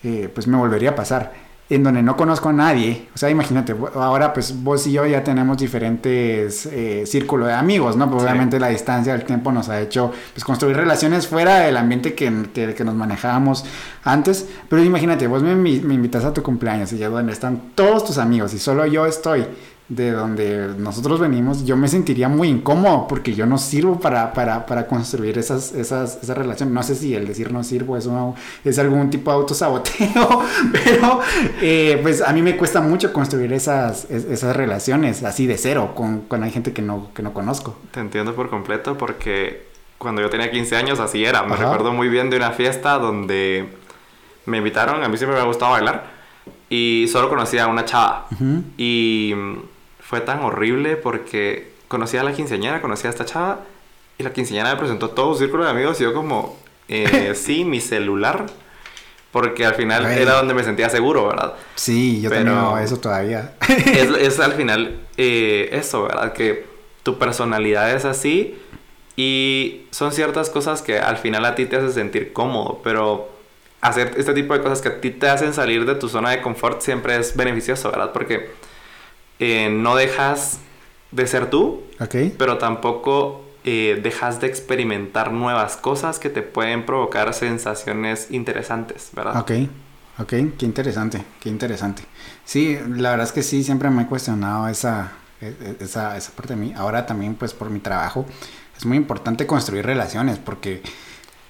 eh, pues me volvería a pasar en donde no conozco a nadie. O sea, imagínate, ahora pues vos y yo ya tenemos diferentes eh, círculos de amigos, ¿no? Pues, obviamente la distancia del tiempo nos ha hecho pues construir relaciones fuera del ambiente que, que, que nos manejábamos antes. Pero imagínate, vos me, me invitas a tu cumpleaños y ya donde están todos tus amigos y solo yo estoy de donde nosotros venimos, yo me sentiría muy incómodo porque yo no sirvo para, para, para construir esas, esas, esa relación. No sé si el decir no sirvo es, es algún tipo de autosaboteo, pero eh, pues a mí me cuesta mucho construir esas, esas relaciones así de cero con, con hay gente que no, que no conozco. Te entiendo por completo porque cuando yo tenía 15 años así era. Me recuerdo muy bien de una fiesta donde me invitaron, a mí siempre me ha gustado bailar y solo conocía a una chava. Y fue tan horrible porque conocía a la quinceañera, conocía a esta chava y la quinceañera me presentó todo un círculo de amigos y yo como, eh, sí, mi celular. Porque al final era donde me sentía seguro, ¿verdad? Sí, yo tengo eso todavía. es, al final eh, eso, ¿verdad? Que tu personalidad es así y son ciertas cosas que al final a ti te hacen sentir cómodo, pero hacer este tipo de cosas que a ti te hacen salir de tu zona de confort siempre es beneficioso, ¿verdad? Porque eh, no dejas de ser tú, pero tampoco eh, dejas de experimentar nuevas cosas que te pueden provocar sensaciones interesantes, ¿verdad? Ok, ok, qué interesante, qué interesante. Sí, la verdad es que sí, siempre me he cuestionado esa, e, e, esa, esa parte de mí. Ahora también, pues por mi trabajo, es muy importante construir relaciones porque,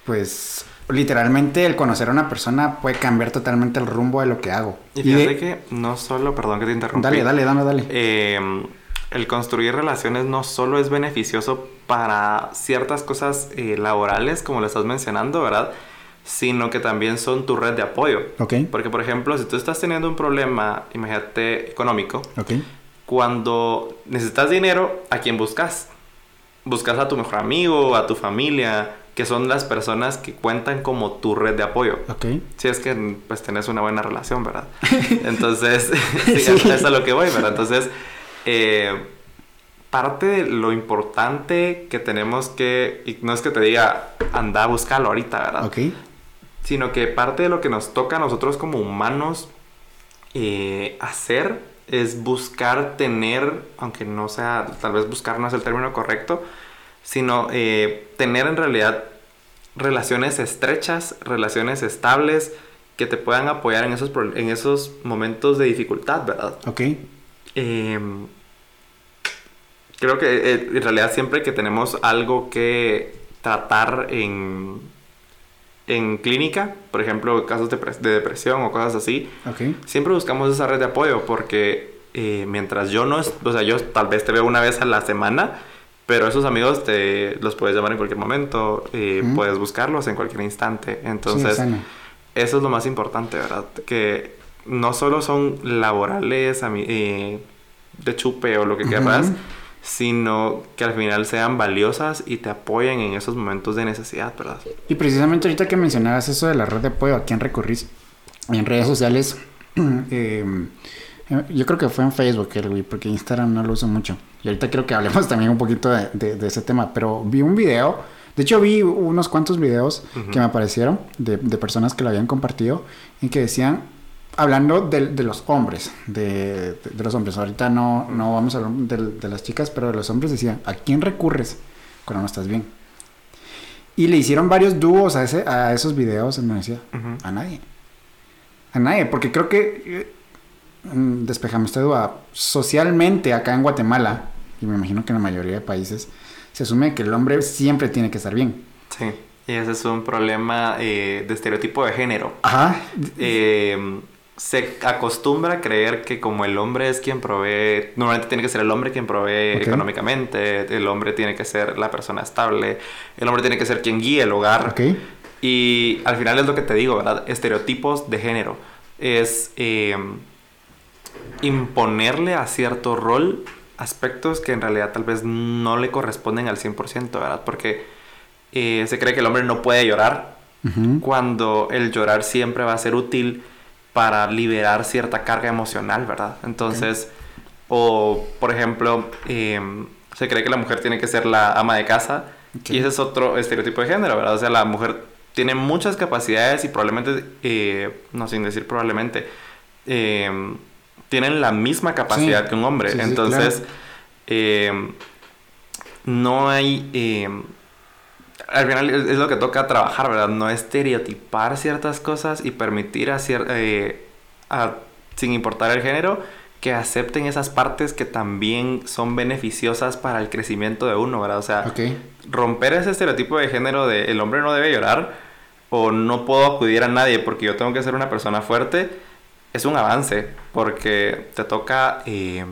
pues, literalmente el conocer a una persona puede cambiar totalmente el rumbo de lo que hago. Y fíjate que no solo, perdón que te interrumpa. Dale, dale, dale, dale. Em, el construir relaciones no solo es beneficioso para ciertas cosas eh, laborales, como lo estás mencionando, ¿verdad? Sino que también son tu red de apoyo. Ok. Porque, por ejemplo, si tú estás teniendo un problema, imagínate, económico, ok. cuando necesitas dinero, ¿a quién buscas? Buscas a tu mejor amigo, a tu familia, que son las personas que cuentan como tu red de apoyo. Ok. Si es que pues tenés una buena relación, ¿verdad? Entonces, sí, es a lo que voy, ¿verdad? Entonces, eh, parte de lo importante que tenemos que, y no es que te diga, anda a buscarlo ahorita, ¿verdad? Ok. Sino que parte de lo que nos toca a nosotros como humanos eh, hacer es buscar tener, aunque no sea, tal vez buscar no es el término correcto, sino eh, tener en realidad relaciones estrechas, relaciones estables que te puedan apoyar en esos, en esos momentos de dificultad, ¿verdad? Ok. Em, creo que eh, en realidad siempre que tenemos algo que tratar en, en clínica, por ejemplo, casos de, depresión o cosas así, okay. siempre buscamos esa red de apoyo porque eh, mientras yo no, o sea, yo tal vez te veo una vez a la semana, pero esos amigos te los puedes llamar en cualquier momento, y puedes buscarlos en cualquier instante. Entonces, eso es lo más importante, ¿verdad? Que no solo son laborales, eh, de chupe o lo que quieras, sino que al final sean valiosas y te apoyen en esos momentos de necesidad, ¿verdad? Y precisamente ahorita que mencionabas eso de la red de apoyo, ¿a quién recurrís? En redes sociales, eh, yo creo que fue en Facebook, porque Instagram no lo uso mucho. Y ahorita creo que hablemos también un poquito de, ese tema. Pero vi un video, de hecho vi unos cuantos videos que me aparecieron de, personas que lo habían compartido y que decían, hablando de, los hombres, de, los hombres. Ahorita no, no vamos a hablar de, las chicas, pero de los hombres decían, ¿a quién recurres cuando no estás bien? Y le hicieron varios dúos a, ese, a esos videos y me decía, a nadie. A nadie, porque creo que Mm, despejame esta duda, socialmente acá en Guatemala, y me imagino que en la mayoría de países, se asume que el hombre siempre tiene que estar bien. Sí, y ese es un problema eh, de estereotipo de género. Ajá. Eh, se acostumbra a creer que como el hombre es quien provee, normalmente tiene que ser el hombre quien provee económicamente, el hombre tiene que ser la persona estable, el hombre tiene que ser quien guíe el hogar. Y al final es lo que te digo, ¿verdad? Estereotipos de género. Es eh, imponerle a cierto rol aspectos que en realidad tal vez no le corresponden al 100%, ¿verdad? Porque eh, se cree que el hombre no puede llorar cuando el llorar siempre va a ser útil para liberar cierta carga emocional, ¿verdad? Entonces, o por ejemplo, em, se cree que la mujer tiene que ser la ama de casa y ese es otro estereotipo de género, ¿verdad? O sea, la mujer tiene muchas capacidades y probablemente, eh, no sin decir probablemente, em, tienen la misma capacidad que un hombre. Entonces, em, no hay... Em, al final es, lo que toca trabajar, ¿verdad? No estereotipar ciertas cosas y permitir a, eh, sin importar el género, que acepten esas partes que también son beneficiosas para el crecimiento de uno, ¿verdad? O sea, romper ese estereotipo de género de el hombre no debe llorar o no puedo acudir a nadie porque yo tengo que ser una persona fuerte es un avance porque te toca eh,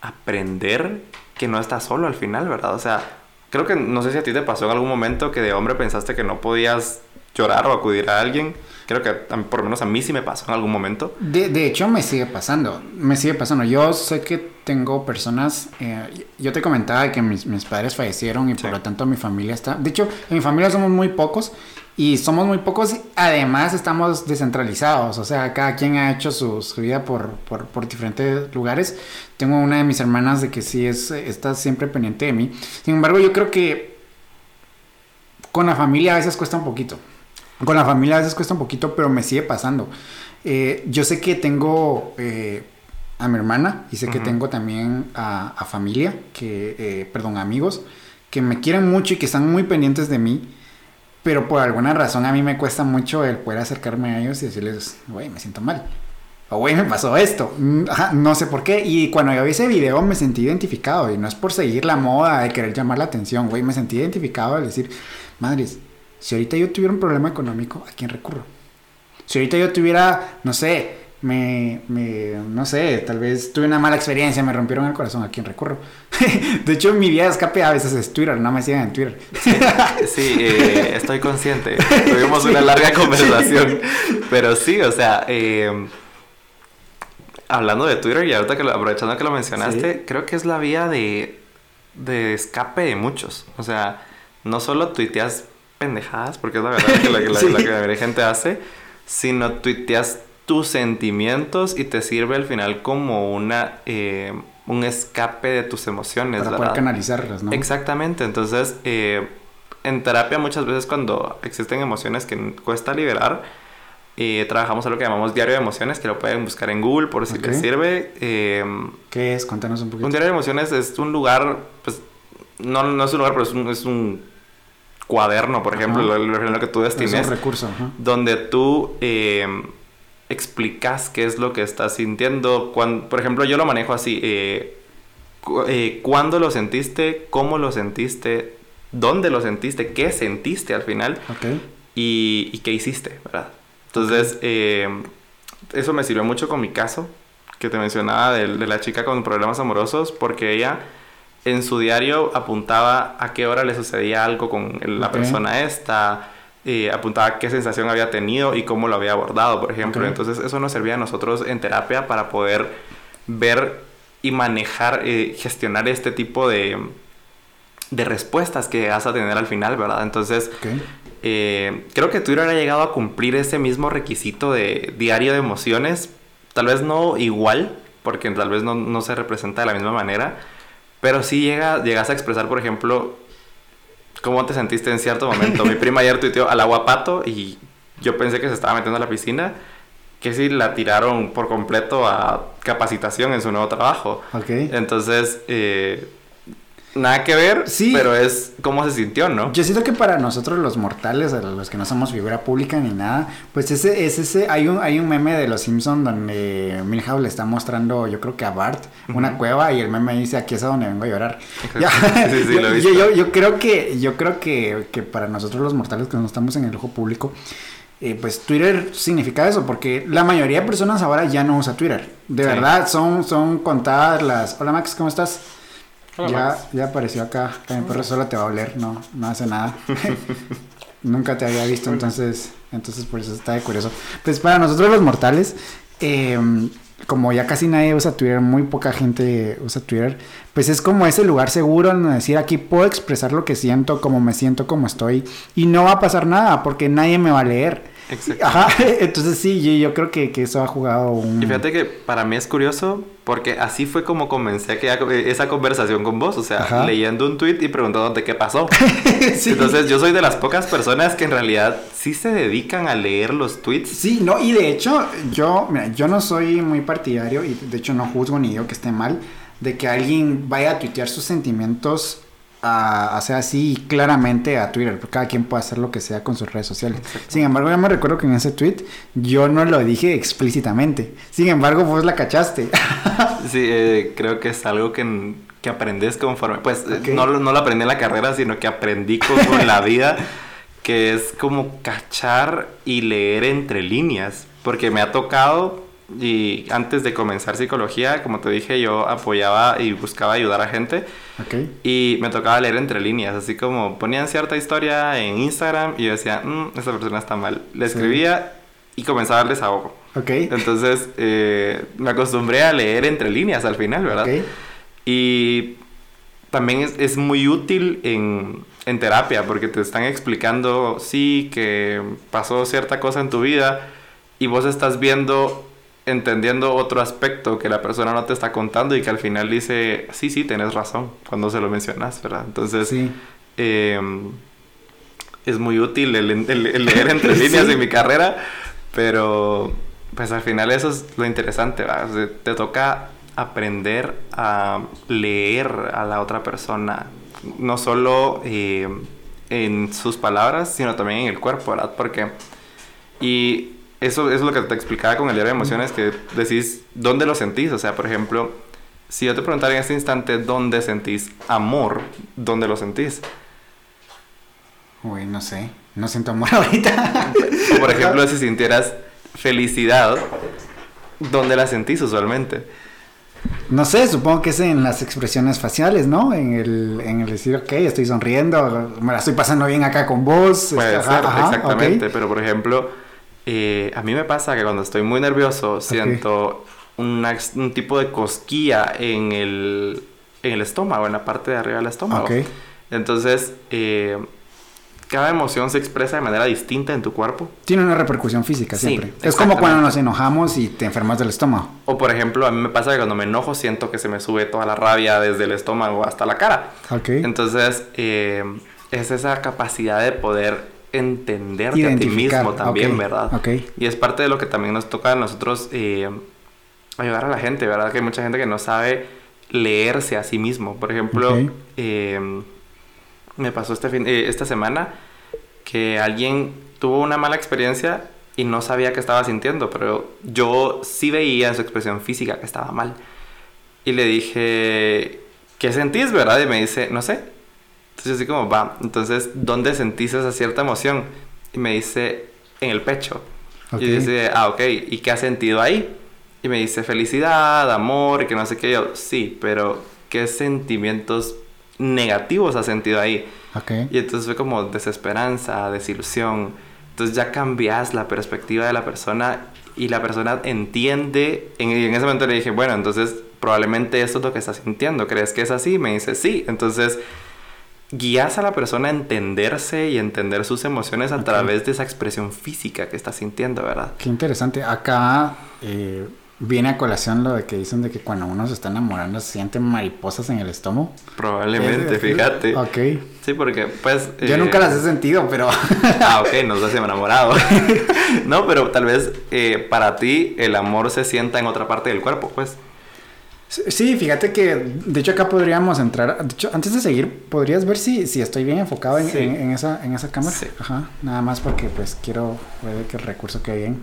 aprender que no estás solo al final, ¿verdad? O sea, creo que no sé si a ti te pasó en algún momento que de hombre pensaste que no podías llorar o acudir a alguien. Creo que por lo menos a mí sí me pasó en algún momento. De, de hecho, me sigue pasando. Me sigue pasando. Yo sé que tengo personas. Eh, yo te comentaba que mis, mis padres fallecieron y por lo tanto mi familia está. De hecho, en mi familia somos muy pocos y somos muy pocos, además estamos descentralizados, o sea, cada quien ha hecho su, vida por, por, por, diferentes lugares. Tengo una de mis hermanas de que sí es, está siempre pendiente de mí. Sin embargo, yo creo que con la familia a veces cuesta un poquito. Con la familia a veces cuesta un poquito, pero me sigue pasando. Eh, yo sé que tengo eh, a mi hermana y sé que tengo también a, familia, que, eh, perdón, amigos, que me quieren mucho y que están muy pendientes de mí pero por alguna razón a mí me cuesta mucho el poder acercarme a ellos y decirles, güey, me siento mal. O güey, me pasó esto. Mm, no sé por qué. Y cuando yo vi ese video me sentí identificado. Y no es por seguir la moda de querer llamar la atención, güey. Me sentí identificado al decir, madres, si ahorita yo tuviera un problema económico, ¿a quién recurro? Si ahorita yo tuviera, no sé, me, me, no sé, tal vez tuve una mala experiencia, me rompieron el corazón, ¿a quién recurro? de hecho, mi vida de escape a veces es Twitter, no me sigan en Twitter. sí, eh, estoy consciente. Tuvimos una larga conversación. Pero sí, o sea, eh, hablando de Twitter y ahorita que aprovechando que lo mencionaste, creo que es la vía de, de escape de muchos. O sea, no solo tuiteas pendejadas, porque es la verdad que la, que la gente hace, sino tuiteas tus sentimientos y te sirve al final como una eh, un escape de tus emociones. Para poder canalizarlas, ¿no? Exactamente. Entonces, eh, en terapia muchas veces cuando existen emociones que cuesta liberar, eh, trabajamos algo que llamamos diario de emociones, que lo pueden buscar en Google por si les sirve. Em, ¿Qué es? Cuéntanos un poquito. Un diario de emociones es un lugar, pues, no, no es un lugar, pero es un, es un cuaderno, por ejemplo, lo, lo, que tú destines. Es un recurso. Donde tú em, explicas qué es lo que estás sintiendo. Cuando, por ejemplo, yo lo manejo así. Eh, eh, ¿Cuándo lo sentiste? ¿Cómo lo sentiste? ¿Dónde lo sentiste? ¿Qué sentiste al final? Y, qué hiciste, ¿verdad? Entonces, eh, eso me sirvió mucho con mi caso, que te mencionaba de, la chica con problemas amorosos, porque ella en su diario apuntaba a qué hora le sucedía algo con la persona esta, eh, apuntaba qué sensación había tenido y cómo lo había abordado, por ejemplo. Entonces eso nos servía a nosotros en terapia para poder ver y manejar, eh, gestionar este tipo de, de respuestas que vas a tener al final, ¿verdad? Entonces, eh, creo que Twitter ha llegado a cumplir ese mismo requisito de diario de emociones, tal vez no igual, porque tal vez no, no se representa de la misma manera, pero sí llega, llegas a expresar, por ejemplo, ¿Cómo te sentiste en cierto momento? Mi prima ayer tuiteó al agua pato y yo pensé que se estaba metiendo a la piscina. Que si la tiraron por completo a capacitación en su nuevo trabajo. Ok. Entonces, eh, nada que ver, sí. pero es cómo se sintió, ¿no? Yo siento que para nosotros los mortales, los que no somos figura pública ni nada, pues ese, es ese, hay un, hay un meme de los Simpsons donde Milhouse le está mostrando, yo creo que a Bart, una cueva y el meme dice aquí es a donde vengo a llorar. sí, sí, yo, yo, yo, creo que, yo creo que, que para nosotros los mortales que no estamos en el ojo público, eh, pues Twitter significa eso, porque la mayoría de personas ahora ya no usa Twitter. De verdad, son, son contadas las... Hola Max, ¿cómo estás? Ya, ya apareció acá. Mi perro solo te va a oler, no, no hace nada. Nunca te había visto, entonces, entonces por eso está de curioso. Pues para nosotros los mortales, eh, como ya casi nadie usa Twitter, muy poca gente usa Twitter, pues es como ese lugar seguro en decir aquí puedo expresar lo que siento, cómo me siento, cómo estoy, y no va a pasar nada porque nadie me va a leer. Ajá, entonces sí, yo, creo que, eso ha jugado un... Y fíjate que para mí es curioso porque así fue como comencé aquella, esa conversación con vos, o sea, leyendo un tweet y preguntándote qué pasó. Entonces yo soy de las pocas personas que en realidad sí se dedican a leer los tweets. Sí, no, y de hecho yo, mira, yo no soy muy partidario y de hecho no juzgo ni digo que esté mal de que alguien vaya a tuitear sus sentimientos a, hacer así claramente a Twitter, porque cada quien puede hacer lo que sea con sus redes sociales. Sin embargo, yo me recuerdo que en ese tweet yo no lo dije explícitamente. Sin embargo, vos la cachaste. sí, eh, creo que es algo que, que aprendes conforme. Pues eh, no, no, lo aprendí en la carrera, sino que aprendí con la vida, que es como cachar y leer entre líneas. Porque me ha tocado y antes de comenzar psicología, como te dije, yo apoyaba y buscaba ayudar a gente. Y me tocaba leer entre líneas, así como ponían cierta historia en Instagram y yo decía, mmm, esta persona está mal. Le escribía y comenzaba el desahogo. Okay. Entonces eh, me acostumbré a leer entre líneas al final, ¿verdad? Y también es, es muy útil en, en terapia porque te están explicando, sí, que pasó cierta cosa en tu vida y vos estás viendo entendiendo otro aspecto que la persona no te está contando y que al final dice, sí, sí, tienes razón cuando se lo mencionas, ¿verdad? Entonces, em, es muy útil el, leer entre líneas de mi carrera, pero pues al final eso es lo interesante, ¿verdad? te toca aprender a leer a la otra persona, no solo em, en sus palabras, sino también en el cuerpo, ¿verdad? Porque... Y eso, es lo que te explicaba con el diario de emociones, que decís dónde lo sentís. O sea, por ejemplo, si yo te preguntara en este instante dónde sentís amor, ¿dónde lo sentís? Uy, no sé. No siento amor ahorita. o por ejemplo, si sintieras felicidad, ¿dónde la sentís usualmente? No sé, supongo que es en las expresiones faciales, ¿no? En el, en el decir, ok, estoy sonriendo, me la estoy pasando bien acá con vos. Puede ser, exactamente. Pero por ejemplo, eh, a mí me pasa que cuando estoy muy nervioso siento un tipo de cosquilla en el, en el estómago, en la parte de arriba del estómago. Entonces, eh, cada emoción se expresa de manera distinta en tu cuerpo. Tiene una repercusión física siempre. es como cuando nos enojamos y te enfermas del estómago. O por ejemplo, a mí me pasa que cuando me enojo siento que se me sube toda la rabia desde el estómago hasta la cara. Entonces, eh, es esa capacidad de poder entenderte a ti mismo también, ¿verdad? Y es parte de lo que también nos toca a nosotros eh, ayudar a la gente, ¿verdad? Que hay mucha gente que no sabe leerse a sí mismo. Por ejemplo, eh, me pasó este fin, eh, esta semana que alguien tuvo una mala experiencia y no sabía qué estaba sintiendo, pero yo sí veía en su expresión física que estaba mal. Y le dije, ¿qué sentís, verdad? Y me dice, no sé, entonces así como, va, entonces, ¿dónde sentís esa cierta emoción? Y me dice, en el pecho. Y dice, ah, ok, ¿y qué has sentido ahí? Y me dice, felicidad, amor, y que no sé qué. Yo, sí, pero ¿qué sentimientos negativos has sentido ahí? Okay. Y entonces fue como desesperanza, desilusión. Entonces ya cambias la perspectiva de la persona y la persona entiende. En, y en ese momento le dije, bueno, entonces probablemente esto es lo que estás sintiendo. ¿Crees que es así? Me dice, sí. Entonces guías a la persona a entenderse y entender sus emociones a través de esa expresión física que está sintiendo, ¿verdad? Qué interesante. Acá eh, viene a colación lo de que dicen de que cuando uno se está enamorando se sienten mariposas en el estómago. Probablemente, fíjate. Ok. Sí, porque pues... Yo nunca las he sentido, pero... ah, ok, nos has enamorado. no, pero tal vez eh, para ti el amor se sienta en otra parte del cuerpo, pues. Sí, fíjate que de hecho acá podríamos entrar. De hecho, antes de seguir, podrías ver si, si estoy bien enfocado en, en, esa, en esa cámara. Sí. Ajá. Nada más porque pues quiero ver que el recurso quede bien.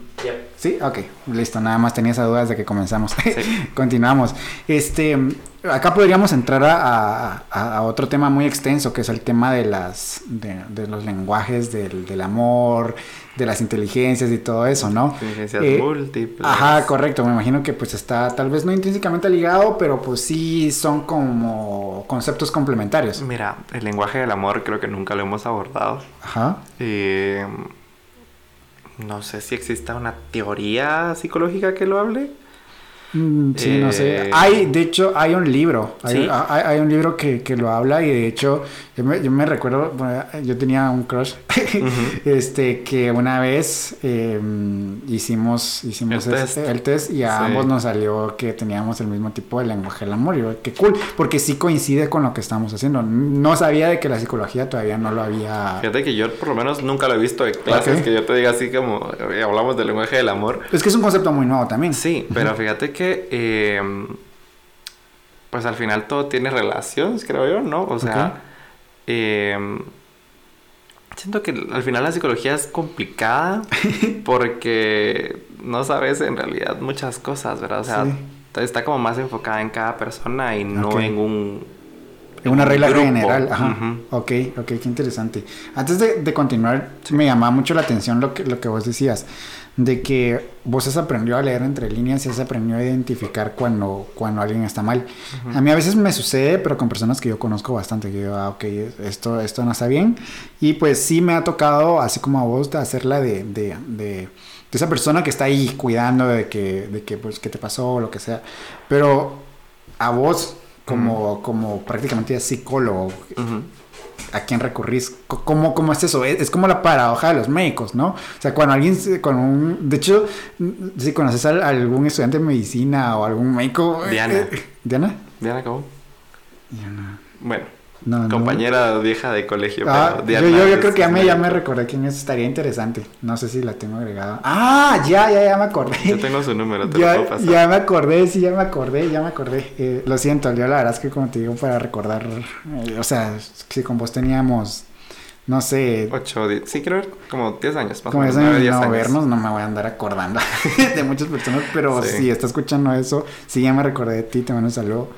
Sí, ok, listo. Nada más tenía esa duda desde que comenzamos. Continuamos. Este, acá podríamos entrar a, a, otro tema muy extenso que es el tema de las de, de los lenguajes del, del amor de las inteligencias y todo eso, ¿no? Inteligencias eh, múltiples. Ajá, correcto. Me imagino que pues está tal vez no intrínsecamente ligado, pero pues sí son como conceptos complementarios. Mira, el lenguaje del amor creo que nunca lo hemos abordado. Ajá. Eh, no sé si exista una teoría psicológica que lo hable. Mm, sí, no sé. Eh, hay, de hecho, hay un libro. Hay, hay, un libro que, que, lo habla y de hecho, yo me, recuerdo, yo tenía un crush, este, que una vez em, hicimos, hicimos el, este, test. el test y a ambos nos salió que teníamos el mismo tipo de lenguaje del amor. Y yo, qué cool, porque sí coincide con lo que estamos haciendo. No sabía de que la psicología todavía no lo había... Fíjate que yo por lo menos nunca lo he visto en clases que yo te diga así como eh, hablamos del lenguaje del amor. Es que es un concepto muy nuevo también. Sí, pero fíjate que Em, pues al final todo tiene relaciones, creo yo, ¿no? O sea, em, siento que al final la psicología es complicada porque no sabes en realidad muchas cosas, ¿verdad? O sea, está como más enfocada en cada persona y no en un... En una regla general, ajá. Ok, ok, qué interesante. Antes de, continuar, me llamaba mucho la atención lo que, lo que vos decías de que vos has aprendido a leer entre líneas y has aprendido a identificar cuando, cuando alguien está mal. A mí a veces me sucede, pero con personas que yo conozco bastante, que yo, ah, ok, esto, esto no está bien. Y pues sí me ha tocado, así como a vos, de hacerla de, de, de, esa persona que está ahí cuidando de que, de que, pues, que te pasó o lo que sea. Pero a vos, como, como prácticamente psicólogo, a quién recurrís. ¿Cómo, cómo es eso? Es, como la paradoja de los médicos, ¿no? O sea, cuando alguien, con un... De hecho, si conoces a, algún estudiante de medicina o algún médico... Diana. Eh, ¿Diana? Diana, ¿cómo? Diana. Bueno. Compañera vieja de colegio. Ah, yo, yo, creo que ya me, ya me recordé quién es. Estaría interesante. No sé si la tengo agregada. Ah, ya, ya, ya me acordé. Yo tengo su número, te ya, lo puedo pasar. Ya me acordé, sí, ya me acordé, ya me acordé. Eh, lo siento, yo la verdad es que como te digo, para recordar. Eh, o sea, si con vos teníamos. No sé. 8, sí, creo como 10 años. Más como 10 años, 10 no vernos, no me voy a andar acordando de muchas personas, pero si está escuchando eso, sí ya me recordé de ti, te mando un saludo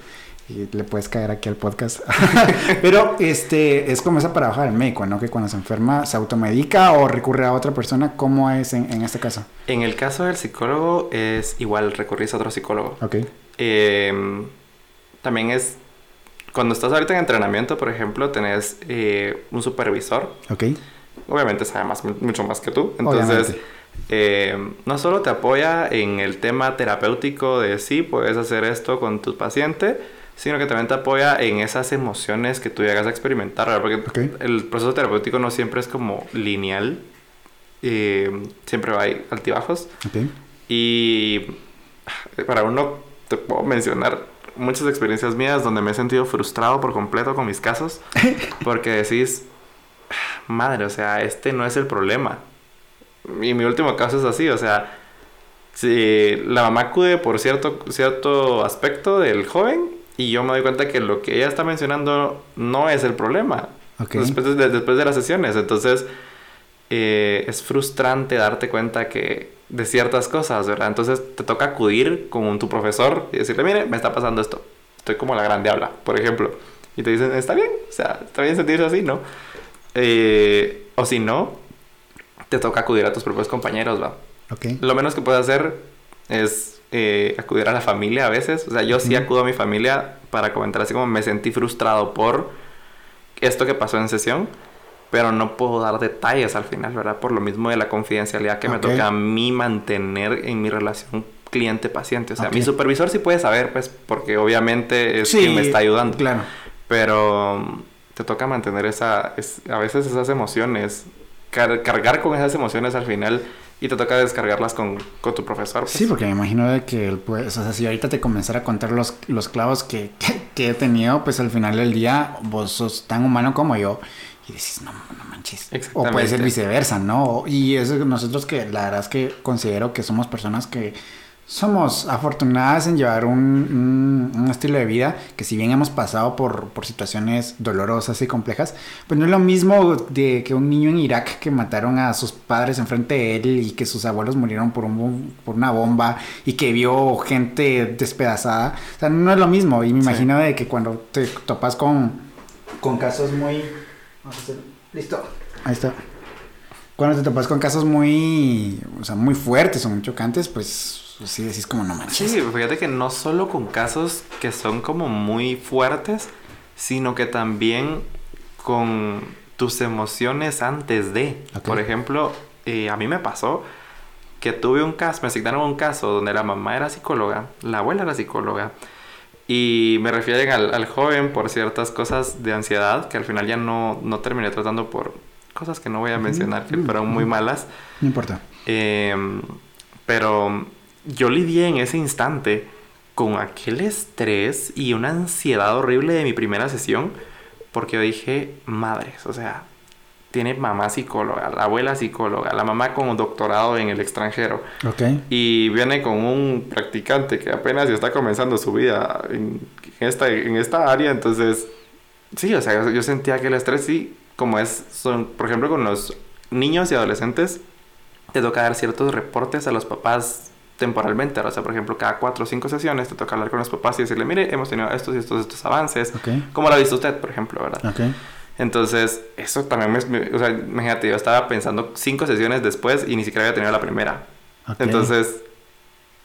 y le puedes caer aquí al podcast. Pero este es como esa paradoja del médico, ¿no? Que cuando se enferma se automedica o recurre a otra persona. ¿Cómo es en, este caso? En el caso del psicólogo es igual recurrir a otro psicólogo. Ok. Em, también es cuando estás ahorita en entrenamiento, por ejemplo, tenés eh, un supervisor. Ok. Obviamente sabe más, mucho más que tú. Entonces, em, no solo te apoya en el tema terapéutico de sí, puedes hacer esto con tu paciente, sino que también te apoya en esas emociones que tú llegas a experimentar, porque el proceso terapéutico no siempre es como lineal, eh, siempre hay altibajos. Y para uno, te puedo mencionar muchas experiencias mías donde me he sentido frustrado por completo con mis casos, porque decís, madre, o sea, este no es el problema. Y mi último caso es así, o sea, si la mamá acude por cierto, cierto aspecto del joven y yo me doy cuenta que lo que ella está mencionando no es el problema. Después, de, después de las sesiones. Entonces, eh, es frustrante darte cuenta que de ciertas cosas, ¿verdad? Entonces, te toca acudir con tu profesor y decirle, mire, me está pasando esto. Estoy como la grande habla, por ejemplo. Y te dicen, está bien, o sea, está bien sentirse así, ¿no? Eh, o si no, te toca acudir a tus propios compañeros, ¿va? Lo menos que puedes hacer es eh, acudir a la familia a veces. O sea, yo sí acudo a mi familia para comentar así como me sentí frustrado por esto que pasó en sesión, pero no puedo dar detalles al final, ¿verdad? Por lo mismo de la confidencialidad que me toca a mí mantener en mi relación cliente-paciente. O sea, mi supervisor sí puede saber, pues, porque obviamente es quien me está ayudando. Claro. Pero te toca mantener esa, a veces esas emociones, cargar con esas emociones al final y te toca descargarlas con, con tu profesor. Pues. Sí, porque me imagino de que él pues, o sea, si ahorita te comenzara a contar los, los clavos que, que, he tenido, pues al final del día vos sos tan humano como yo y decís, no, no manches. O puede ser viceversa, ¿no? Y eso nosotros que la verdad es que considero que somos personas que somos afortunadas en llevar un, un, estilo de vida que si bien hemos pasado por, por, situaciones dolorosas y complejas, pues no es lo mismo de que un niño en Irak que mataron a sus padres enfrente de él y que sus abuelos murieron por, un, por una bomba y que vio gente despedazada. O sea, no es lo mismo. Y me imagino de que cuando te topas con, con casos muy... Listo. Ahí está. cuando te topas con casos muy, o sea, muy fuertes o muy chocantes, pues sí decís como no manches. Sí, fíjate que no solo con casos que son como muy fuertes, sino que también con tus emociones antes de. Por ejemplo, eh, a mí me pasó que tuve un caso, me asignaron un caso donde la mamá era psicóloga, la abuela era psicóloga, y me refieren al, joven por ciertas cosas de ansiedad que al final ya no, no terminé tratando por cosas que no voy a mencionar, que fueron muy malas. No importa. Em, pero yo lidié en ese instante con aquel estrés y una ansiedad horrible de mi primera sesión, porque yo dije, madres, o sea, tiene mamá psicóloga, la abuela psicóloga, la mamá con un doctorado en el extranjero. Okay. Y viene con un practicante que apenas está comenzando su vida en esta, en esta área, entonces, sí, o sea, yo sentía que el estrés sí, como es, son, por ejemplo, con los niños y adolescentes, te toca dar ciertos reportes a los papás temporalmente. O sea, por ejemplo, cada cuatro o cinco sesiones te toca hablar con los papás y decirle, mire, hemos tenido estos y estos, estos avances. Okay. ¿Cómo lo ha visto usted, por ejemplo, verdad? Okay. Entonces, eso también me, O sea, imagínate, yo estaba pensando cinco sesiones después y ni siquiera había tenido la primera. Entonces,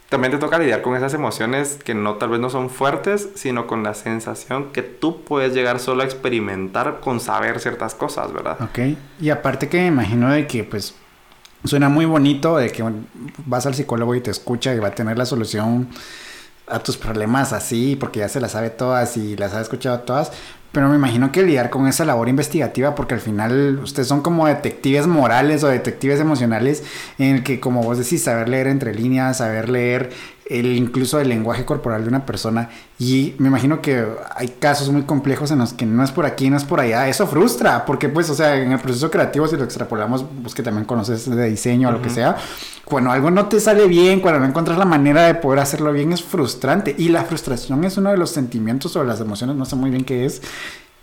también te toca lidiar con esas emociones que no tal vez no son fuertes, sino con la sensación que tú puedes llegar solo a experimentar con saber ciertas cosas, ¿verdad? Ok. Y aparte que me imagino de que, pues, suena muy bonito de que vas al psicólogo y te escucha y va a tener la solución a tus problemas así, porque ya se las sabe todas y las ha escuchado todas, pero me imagino que lidiar con esa labor investigativa, porque al final ustedes son como detectives morales o detectives emocionales, en el que, como vos decís, saber leer entre líneas, saber leer el, incluso el lenguaje corporal de una persona. Y me imagino que hay casos muy complejos en los que no es por aquí, no es por allá. Eso frustra, porque pues, o sea, en el proceso creativo, si lo extrapolamos, vos que también conoces de diseño o lo que sea, cuando algo no te sale bien, cuando no encuentras la manera de poder hacerlo bien, es frustrante. Y la frustración es uno de los sentimientos o las emociones, no sé muy bien qué es,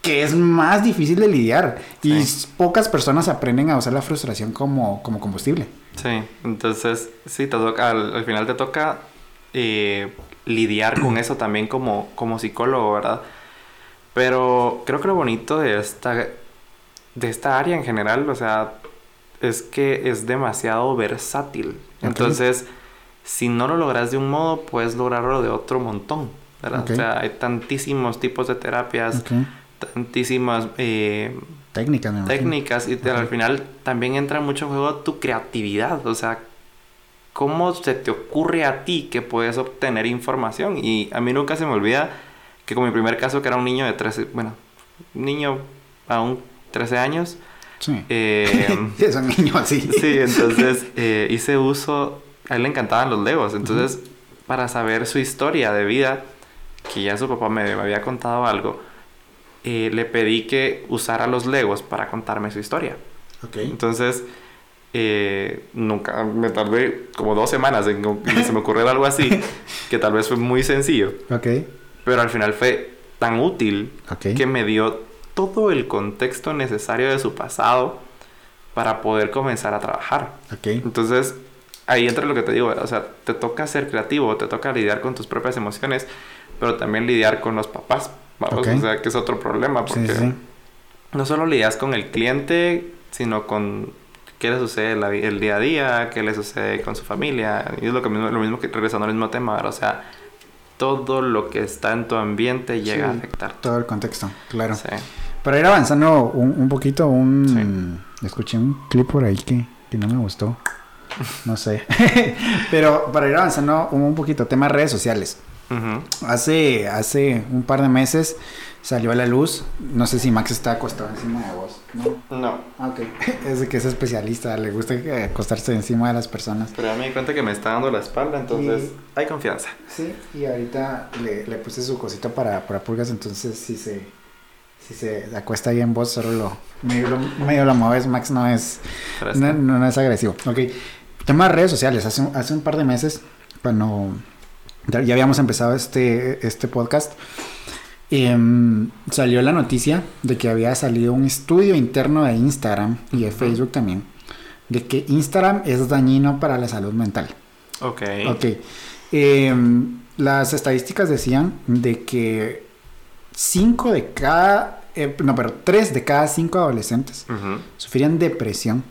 que es más difícil de lidiar. Y pocas personas aprenden a usar la frustración como, como combustible. Sí, entonces, sí, te toca, al final te toca eh, lidiar con eso también como, como psicólogo, ¿verdad? Pero creo que lo bonito de esta, de esta área en general, o sea, es que es demasiado versátil. Entonces, si no lo logras de un modo, puedes lograrlo de otro montón, ¿verdad? O sea, hay tantísimos tipos de terapias, tantísimas eh, técnicas, técnicas y al final también entra mucho en juego tu creatividad, o sea, ¿Cómo se te ocurre a ti que puedes obtener información? Y a mí nunca se me olvida que con mi primer caso, que era un niño de 13, bueno, un niño aún 13 años. Sí. Eh, es un niño así. Sí, entonces eh, hice uso, a él le encantaban los legos, entonces para saber su historia de vida, que ya su papá me, había contado algo, eh, le pedí que usara los legos para contarme su historia. Okay. Entonces eh, nunca me tardé como dos semanas en que se me ocurriera algo así, que tal vez fue muy sencillo. Ok. Pero al final fue tan útil que me dio todo el contexto necesario de su pasado para poder comenzar a trabajar. Ok. Entonces, ahí entra lo que te digo, o sea, te toca ser creativo, te toca lidiar con tus propias emociones, pero también lidiar con los papás, vamos, o sea, que es otro problema, porque no solo lidias con el cliente, sino con qué le sucede el, día a día, qué le sucede con su familia. Y es lo, que mismo, lo mismo que regresando al mismo tema, o sea, todo lo que está en tu ambiente llega a afectar. Todo el contexto, claro. Sí. Para ir avanzando un, poquito, un escuché un clip por ahí que, que no me gustó. No sé. Pero para ir avanzando un, poquito, tema redes sociales. hace, hace un par de meses salió a la luz. No sé si Max está acostado encima de vos. No. No. Ah, ok. Es de que es especialista, le gusta acostarse encima de las personas. Pero ya me di cuenta que me está dando la espalda, entonces hay confianza. Sí, y ahorita le, le puse su cosito para, para pulgas, entonces si se, si se acuesta ahí en vos, solo lo medio, lo, medio lo mueves. Max no es, no, no, es agresivo. Ok. Tema de redes sociales. Hace, hace un par de meses, cuando ya habíamos empezado este, este podcast Em, salió la noticia de que había salido un estudio interno de Instagram y de Facebook también, de que Instagram es dañino para la salud mental. Ok. Ok. Em, las estadísticas decían de que 5 de cada, eh, no, pero 3 de cada 5 adolescentes sufrían depresión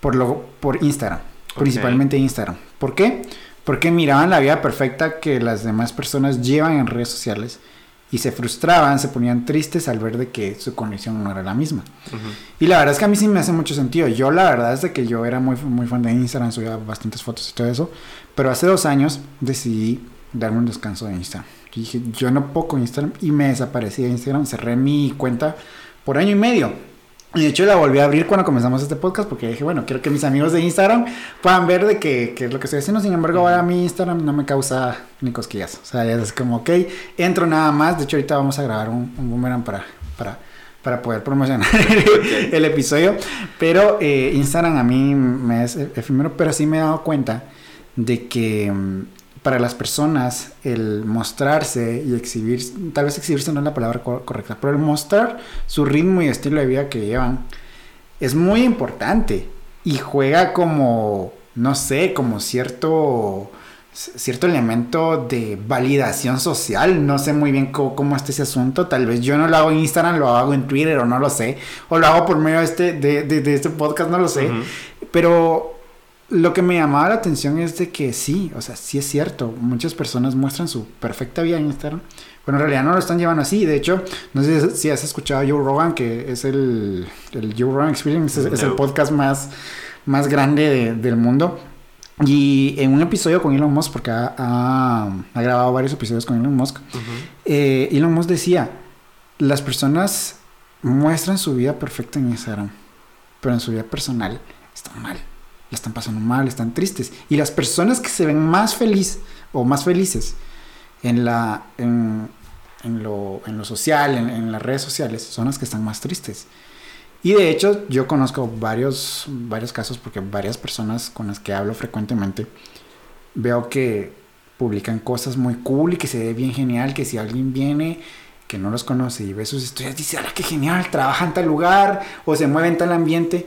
por, lo, por Instagram, principalmente Instagram. ¿Por qué? Porque miraban la vida perfecta que las demás personas llevan en redes sociales y se frustraban, se ponían tristes al ver de que su condición no era la misma. Y la verdad es que a mí sí me hace mucho sentido. Yo la verdad es de que yo era muy, muy fan de Instagram, subía bastantes fotos y todo eso, pero hace dos años decidí darme un descanso de Instagram. Y dije, yo no puedo con Instagram y me desaparecí de Instagram, cerré mi cuenta por año y medio. Y de hecho la volví a abrir cuando comenzamos este podcast porque dije, bueno, quiero que mis amigos de Instagram puedan ver de qué es lo que estoy haciendo. Sin embargo, ahora mi Instagram no me causa ni cosquillas. O sea, es como, ok, entro nada más. De hecho, ahorita vamos a grabar un, un boomerang para, para, para poder promocionar el, episodio. Pero eh, Instagram a mí me es efímero, pero sí me he dado cuenta de que mm, para las personas el mostrarse y exhibir, tal vez exhibirse no es la palabra correcta, pero el mostrar su ritmo y estilo de vida que llevan es muy importante y juega como, no sé, como cierto cierto elemento de validación social. No sé muy bien cómo, está ese asunto. Tal vez yo no lo hago en Instagram, lo hago en Twitter o no lo sé. O lo hago por medio de este, de, este podcast, no lo sé. Pero lo que me llamaba la atención es de que sí, o sea, sí es cierto, muchas personas muestran su perfecta vida en Instagram, pero en realidad no lo están llevando así. De hecho, no sé si has escuchado a Joe Rogan, que es el, el Joe Rogan Experience, es, el podcast más, más grande del mundo. Y en un episodio con Elon Musk, porque ha, grabado varios episodios con Elon Musk, eh, Elon Musk decía, las personas muestran su vida perfecta en Instagram, pero en su vida personal están mal la están pasando mal, están tristes. Y las personas que se ven más felices o más felices en, la, en, lo, en lo, social, en, las redes sociales, son las que están más tristes. Y de hecho yo conozco varios, varios casos porque varias personas con las que hablo frecuentemente veo que publican cosas muy cool y que se ve bien genial, que si alguien viene que no los conoce y ve sus historias, dice, ¡ah, qué genial! Trabaja en tal lugar o se mueve en tal ambiente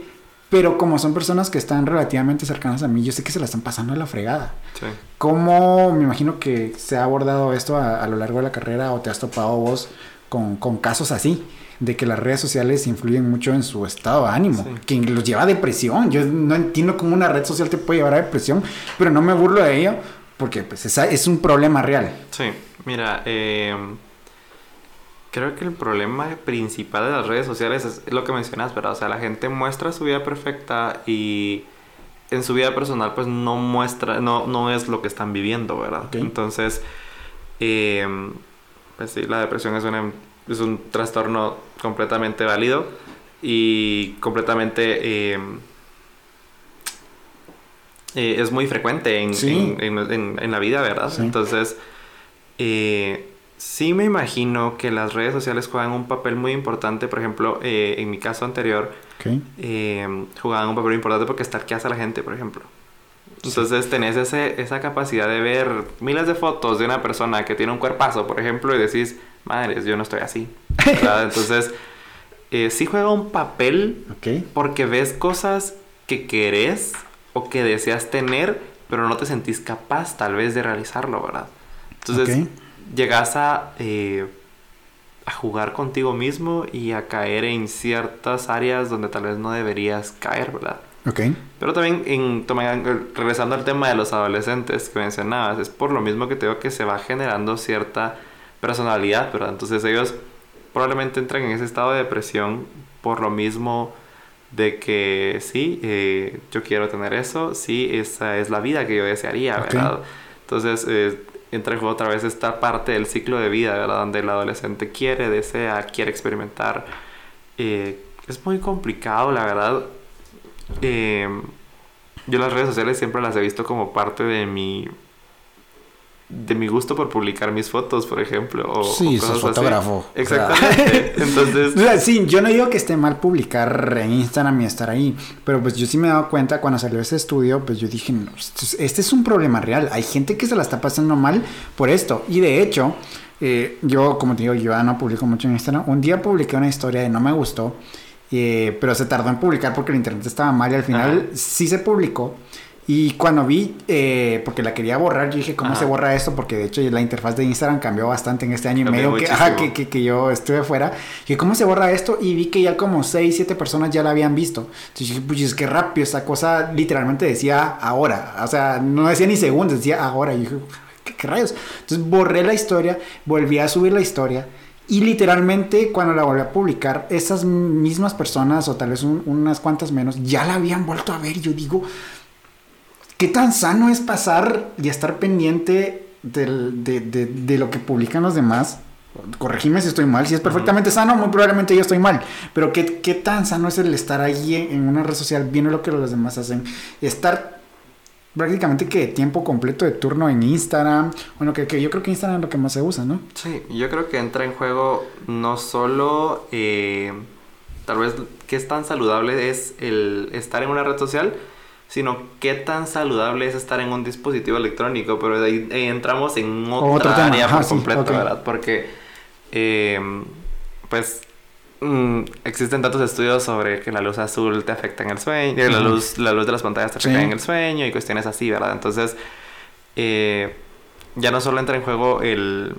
pero como son personas que están relativamente cercanas a mí, yo sé que se la están pasando a la fregada. Sí. ¿Cómo me imagino que se ha abordado esto a, lo largo de la carrera o te has topado vos con, con, casos así? De que las redes sociales influyen mucho en su estado de ánimo, que los lleva a depresión. Yo no entiendo cómo una red social te puede llevar a depresión, pero no me burlo de ello porque pues, es un problema real. Sí, mira, eh, Creo que el problema principal de las redes sociales es lo que mencionas, ¿verdad? O sea, la gente muestra su vida perfecta y en su vida personal pues no muestra, no, no es lo que están viviendo, ¿verdad? Entonces, em, pues sí, la depresión es, es un trastorno completamente válido y completamente... Em, eh, es muy frecuente en, en, en, la vida, ¿verdad? Entonces, eh, Sí me imagino que las redes sociales juegan un papel muy importante. Por ejemplo, eh, en mi caso anterior, eh, jugaban un papel importante porque stalkeas a la gente, por ejemplo. Entonces tenés ese, esa capacidad de ver miles de fotos de una persona que tiene un cuerpazo, por ejemplo, y decís, madres, yo no estoy así. Entonces, eh, sí juega un papel porque ves cosas que querés o que deseas tener, pero no te sentís capaz tal vez de realizarlo, ¿verdad? Entonces, llegas a, eh, a jugar contigo mismo y a caer en ciertas áreas donde tal vez no deberías caer, ¿verdad? Ok. Pero también, en, regresando al tema de los adolescentes que mencionabas, es por lo mismo que tengo que se va generando cierta personalidad, ¿verdad? Entonces ellos probablemente entran en ese estado de depresión por lo mismo de que sí, eh, yo quiero tener eso, sí, esa es la vida que yo desearía, ¿verdad? Entonces, eh, entra en juego otra vez esta parte del ciclo de vida, ¿verdad? Donde el adolescente quiere, desea, quiere experimentar. Eh, es muy complicado, la verdad. Eh, yo las redes sociales siempre las he visto como parte de mi de mi gusto por publicar mis fotos, por ejemplo. O, sí, sos fotógrafo. Exactamente. Entonces. sí, yo no digo que esté mal publicar en Instagram y estar ahí, pero pues yo sí me he dado cuenta cuando salió ese estudio, pues yo dije, este es un problema real. Hay gente que se la está pasando mal por esto. Y de hecho, eh, yo, como te digo, yo ya no publico mucho en Instagram. Un día publiqué una historia de no me gustó, eh, pero se tardó en publicar porque el internet estaba mal y al final sí se publicó. Y cuando vi, eh, porque la quería borrar, yo dije, ¿cómo se borra esto? Porque de hecho la interfaz de Instagram cambió bastante en este año y medio que, que, que, que, yo estuve fuera. Y ¿cómo se borra esto? Y vi que ya como 6, 7 personas ya la habían visto. Entonces dije, pues es que rápido, esta cosa literalmente decía ahora. O sea, no decía ni segundos, decía ahora. Y dije, ¿qué, rayos? Entonces borré la historia, volví a subir la historia. Y literalmente cuando la volví a publicar, esas mismas personas, o tal vez unas cuantas menos, ya la habían vuelto a ver. Yo digo, ¿Qué tan sano es pasar y estar pendiente de, lo que publican los demás? Corregime si estoy mal. Si es perfectamente sano, muy probablemente yo estoy mal. Pero ¿qué, tan sano es el estar ahí en, una red social viendo lo que los demás hacen? Estar prácticamente que tiempo completo de turno en Instagram. Bueno, que, que, yo creo que Instagram es lo que más se usa, ¿no? Sí, yo creo que entra en juego no solo eh, tal vez qué es tan saludable es el estar en una red social, sino qué tan saludable es estar en un dispositivo electrónico, pero de ahí, entramos en otra área por completo, ¿verdad? Porque, eh, pues, mm, existen tantos estudios sobre que la luz azul te afecta en el sueño, la, luz, la luz de las pantallas te afecta en el sueño y cuestiones así, ¿verdad? Entonces, eh, ya no solo entra en juego el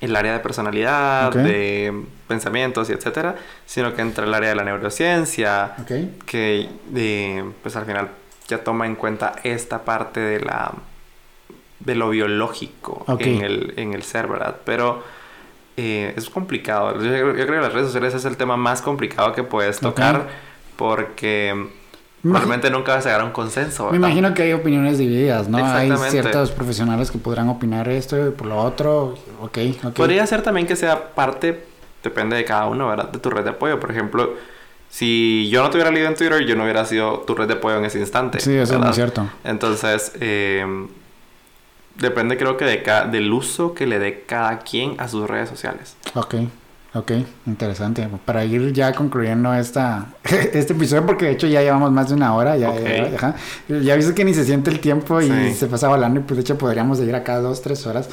el área de personalidad, de pensamientos y etcétera, sino que entra el área de la neurociencia, que pues al final ya toma en cuenta esta parte de la de lo biológico en, el, en el ser, ¿verdad? Pero eh, es complicado. Yo, yo, creo que las redes sociales es el tema más complicado que puedes tocar porque Realmente nunca vas a llegar a un consenso. Me imagino que hay opiniones divididas, ¿no? Hay ciertos profesionales que podrán opinar esto y por lo otro. Ok, ok. Podría ser también que sea parte, depende de cada uno, ¿verdad? De tu red de apoyo. Por ejemplo, si yo no te hubiera leído en Twitter, yo no hubiera sido tu red de apoyo en ese instante. Sí, eso es muy cierto. Entonces, eh, depende creo que de del uso que le dé cada quien a sus redes sociales. Ok. Ok, interesante. Para ir ya concluyendo esta, este episodio, porque de hecho ya llevamos más de una hora, ya, ya, ya, viste que ni se siente el tiempo y se pasa volando y pues de hecho podríamos ir acá dos, tres horas,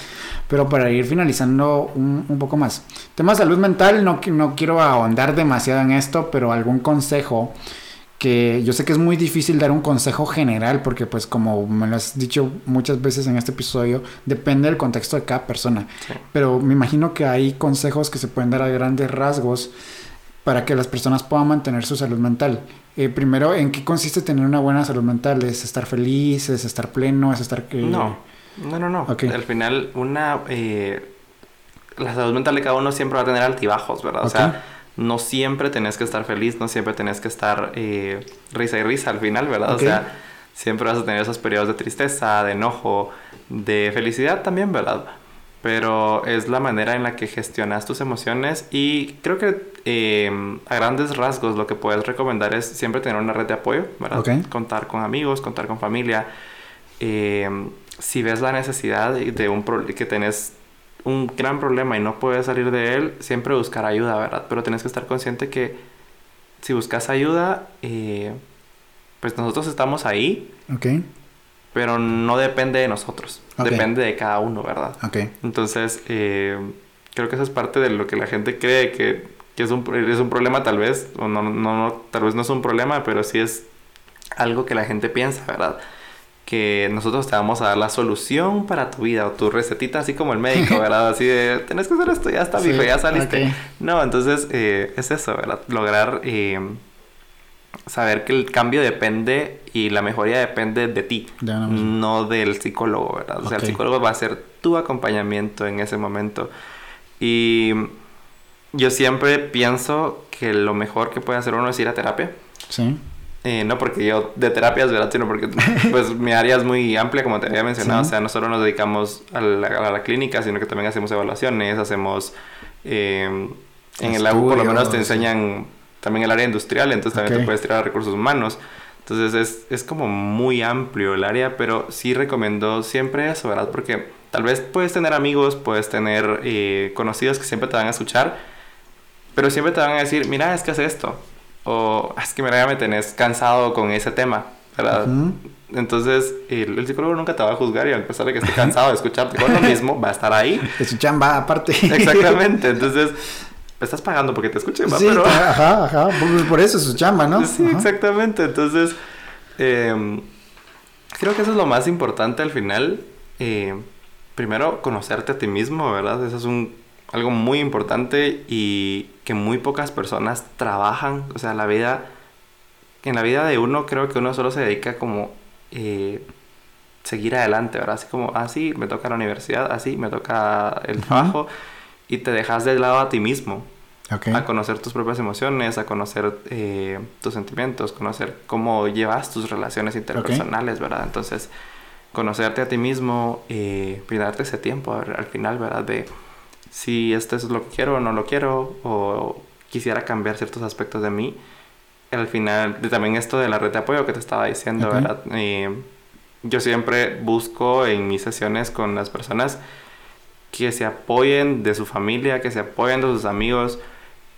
pero para ir finalizando un, un poco más. Tema salud mental, no, no quiero ahondar demasiado en esto, pero algún consejo que yo sé que es muy difícil dar un consejo general porque pues como me lo has dicho muchas veces en este episodio, depende del contexto de cada persona. Pero me imagino que hay consejos que se pueden dar a grandes rasgos para que las personas puedan mantener su salud mental. Eh, primero, ¿en qué consiste tener una buena salud mental? ¿Es estar feliz? ¿Es estar pleno? ¿Es estar. No, no, no, no. Al final, una... Eh, la salud mental de cada uno siempre va a tener altibajos, ¿verdad? O sea no siempre tenés que estar feliz, no siempre tenés que estar eh, risa y risa al final, ¿verdad? O sea, siempre vas a tener esos periodos de tristeza, de enojo, de felicidad también, ¿verdad? Pero es la manera en la que gestionas tus emociones y creo que eh, a grandes rasgos lo que puedes recomendar es siempre tener una red de apoyo, ¿verdad? Contar con amigos, contar con familia. Eh, si ves la necesidad de un que tenés un gran problema y no puedes salir de él, siempre buscar ayuda, ¿verdad? Pero tienes que estar consciente que si buscas ayuda, eh, pues nosotros estamos ahí. Ok. Pero no depende de nosotros. Depende de cada uno, ¿verdad? Ok. Entonces, eh, creo que eso es parte de lo que la gente cree que, que es, un, es un problema tal vez. O no, no, no, tal vez no es un problema, pero sí es algo que la gente piensa, ¿verdad? Que nosotros te vamos a dar la solución para tu vida o tu recetita, así como el médico, ¿verdad? Así de, tenés que hacer esto, ya está, viejo, ya saliste. No, entonces eh, es eso, ¿verdad? Lograr eh, saber que el cambio depende y la mejoría depende de ti, no del psicólogo, ¿verdad? O sea, el psicólogo va a ser tu acompañamiento en ese momento. Y yo siempre pienso que lo mejor que puede hacer uno es ir a terapia. Sí. Eh, no porque yo de terapias, ¿verdad? Sino porque pues mi área es muy amplia, como te había mencionado. O sea, no solo nos dedicamos a la, clínica, sino que también hacemos evaluaciones, hacemos... Eh, en el lago por lo menos te enseñan también el área industrial, entonces también te puedes tirar a recursos humanos. Entonces es, es como muy amplio el área, pero sí recomiendo siempre eso, ¿verdad? Porque tal vez puedes tener amigos, puedes tener eh, conocidos que siempre te van a escuchar, pero siempre te van a decir, mira, es que hace esto o es que mira, ya me tenés cansado con ese tema, ¿verdad? Entonces, el, psicólogo nunca te va a juzgar y a pesar de que esté cansado de escucharte con lo mismo, va a estar ahí. Es su chamba aparte. Exactamente, entonces estás pagando porque te escuchen, ¿va? Sí, ajá, ajá, por, eso es su chamba, ¿no? Sí, exactamente, entonces... Eh, Creo que eso es lo más importante al final. Eh, primero, conocerte a ti mismo, ¿verdad? Eso es un, algo muy importante y que muy pocas personas trabajan. O sea, la vida, en la vida de uno creo que uno solo se dedica como eh, seguir adelante, ¿verdad? Así como, ah, sí, me toca la universidad, así, me toca el trabajo y te dejas de lado a ti mismo. A conocer tus propias emociones, a conocer eh, tus sentimientos, conocer cómo llevas tus relaciones interpersonales, ¿verdad? Entonces, conocerte a ti mismo y darte ese tiempo al final, ¿verdad? De si esto es lo que quiero o no lo quiero, o quisiera cambiar ciertos aspectos de mí. Al final, también esto de la red de apoyo que te estaba diciendo, ¿verdad? yo siempre busco en mis sesiones con las personas que se apoyen de su familia, que se apoyen de sus amigos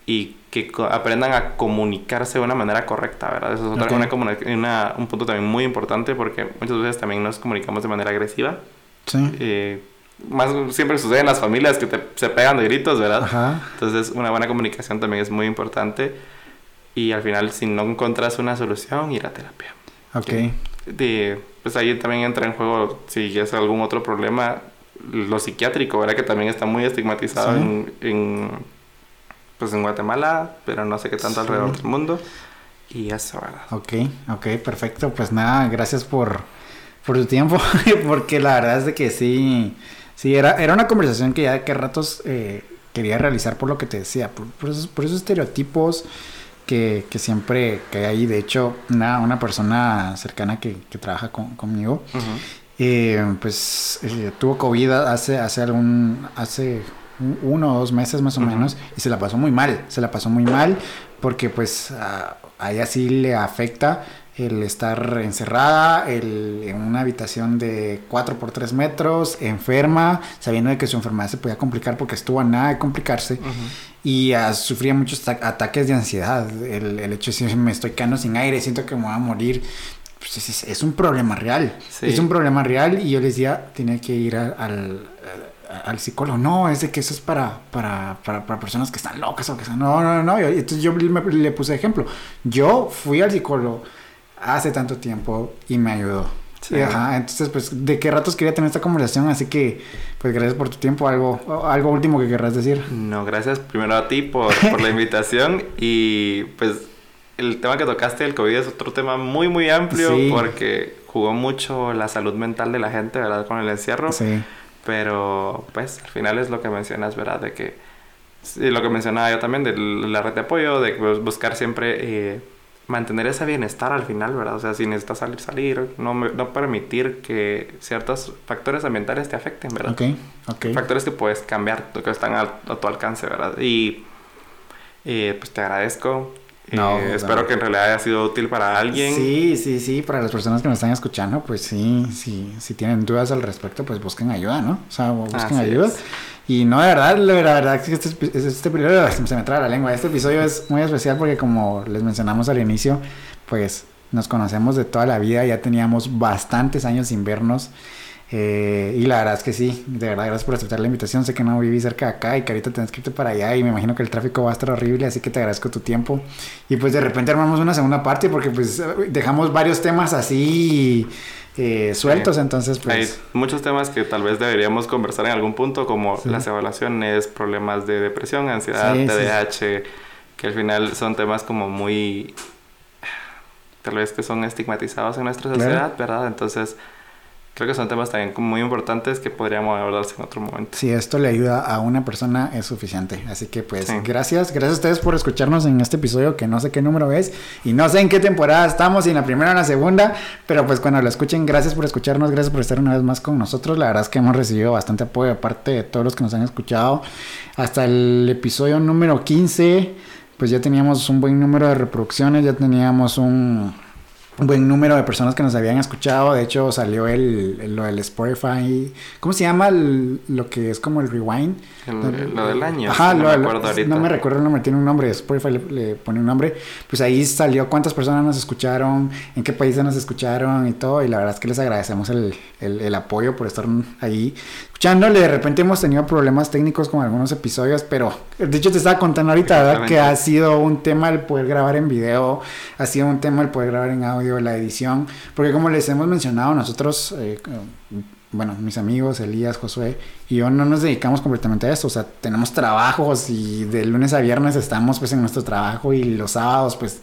y que aprendan a comunicarse de una manera correcta, ¿verdad? Eso es otra, una, un punto también muy importante porque muchas veces también nos comunicamos de manera agresiva. Sí. Eh, más siempre sucede en las familias que te, se pegan de gritos, ¿verdad? Ajá. Entonces, una buena comunicación también es muy importante. Y al final, si no encuentras una solución, ir a terapia. Ok. De, pues ahí también entra en juego, si es algún otro problema, lo psiquiátrico, ¿verdad? Que también está muy estigmatizado en pues en Guatemala, pero no sé qué tanto alrededor del mundo. Y eso, ¿verdad? Ok, ok, perfecto. Pues nada, gracias por, por tu tiempo, porque la verdad es de que sí, sí, era, era una conversación que ya de qué ratos eh, quería realizar por lo que te decía, por, esos, por esos, estereotipos que, que, siempre que hay. De hecho, una, una persona cercana que, que trabaja conmigo, eh, pues eh, tuvo COVID hace, hace algún, hace uno o dos meses más o menos y se la pasó muy mal, se la pasó muy mal porque pues a, ella sí le afecta el estar encerrada el, en una habitación de 4 por 3 metros, enferma, sabiendo de que su enfermedad se podía complicar porque estuvo a nada de complicarse y sufría muchos ataques de ansiedad. El, el hecho de decir, me estoy quedando sin aire, siento que me voy a morir. Pues es, un problema real. Es un problema real y yo les decía, tiene que ir al al psicólogo, no, es de que eso es para, para, para, para personas que están locas o que están, no, no, no, entonces yo le puse ejemplo, yo fui al psicólogo hace tanto tiempo y me ayudó. Ajá, entonces, pues, ¿de qué ratos quería tener esta conversación? Así que, pues, gracias por tu tiempo. ¿Algo, algo último que querrás decir? No, gracias primero a ti por, por la invitación. y, pues, el tema que tocaste del COVID es otro tema muy, muy amplio porque jugó mucho la salud mental de la gente, ¿verdad? Con el encierro. Sí. Pero pues al final es lo que mencionas, ¿verdad? De que, lo que mencionaba yo también, de la red de apoyo, de buscar siempre eh, mantener ese bienestar al final, ¿verdad? O sea, si necesitas salir, salir, no, no permitir que ciertos factores ambientales te afecten, ¿verdad? Ok, ok. Factores que puedes cambiar, que están a, tu alcance, ¿verdad? Y eh, pues te agradezco no, eh, espero que en realidad haya sido útil para alguien. Sí, sí, sí, para las personas que nos están escuchando, pues sí, sí, si tienen dudas al respecto, pues busquen ayuda, ¿no? O sea, busquen ayuda. Y no, de verdad, la verdad es que este, este se me trae la lengua. Este episodio es muy especial porque como les mencionamos al inicio, pues nos conocemos de toda la vida, ya teníamos bastantes años sin vernos. Eh, y la verdad es que sí, de verdad, gracias por aceptar la invitación. Sé que no viví cerca de acá y que ahorita tenés que irte para allá y me imagino que el tráfico va a estar horrible, así que te agradezco tu tiempo. Y pues de repente armamos una segunda parte porque pues dejamos varios temas así eh, sueltos, entonces pues... Hay muchos temas que tal vez deberíamos conversar en algún punto, como las evaluaciones, problemas de depresión, ansiedad, TDAH, que al final son temas como muy... tal vez que son estigmatizados en nuestra sociedad, ¿verdad? Entonces creo que son temas también muy importantes que podríamos abordarse en otro momento. Si esto le ayuda a una persona es suficiente. Así que pues gracias, gracias a ustedes por escucharnos en este episodio que no sé qué número es y no sé en qué temporada estamos, si en la primera o en la segunda, pero pues cuando lo escuchen, gracias por escucharnos, gracias por estar una vez más con nosotros. La verdad es que hemos recibido bastante apoyo aparte de todos los que nos han escuchado. Hasta el episodio número 15, pues ya teníamos un buen número de reproducciones, ya teníamos un buen número de personas que nos habían escuchado. De hecho, salió el, lo del Spotify. ¿Cómo se llama lo que es como el rewind? lo del año. Ajá, no, me acuerdo ahorita. no me recuerdo el nombre, tiene un nombre. Spotify le, pone un nombre. Pues ahí salió cuántas personas nos escucharon, en qué países nos escucharon y todo. Y la verdad es que les agradecemos el, el apoyo por estar ahí escuchándole. De repente hemos tenido problemas técnicos con algunos episodios, pero de hecho te estaba contando ahorita, ¿verdad? Que ha sido un tema el poder grabar en video, ha sido un tema el poder grabar en audio audio, la edición, porque como les hemos mencionado nosotros, eh, bueno, mis amigos, Elías, Josué y yo no nos dedicamos completamente a esto, o sea, tenemos trabajos y de lunes a viernes estamos pues en nuestro trabajo y los sábados pues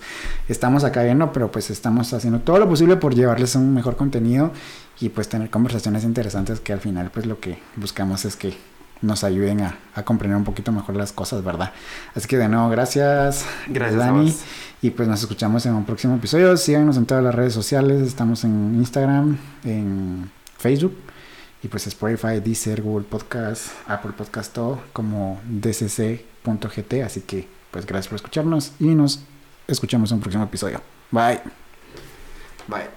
estamos acá viendo, pero pues estamos haciendo todo lo posible por llevarles un mejor contenido y pues tener conversaciones interesantes que al final pues lo que buscamos es que nos ayuden a, comprender un poquito mejor las cosas, ¿verdad? Así que de nuevo, gracias, gracias Dani. Y pues nos escuchamos en un próximo episodio. Síganos en todas las redes sociales. Estamos en Instagram, en Facebook. Y pues Spotify, Deezer, Google Podcast, Apple Podcast, todo como dcc.gt. Así que pues gracias por escucharnos y nos escuchamos en un próximo episodio. Bye. Bye.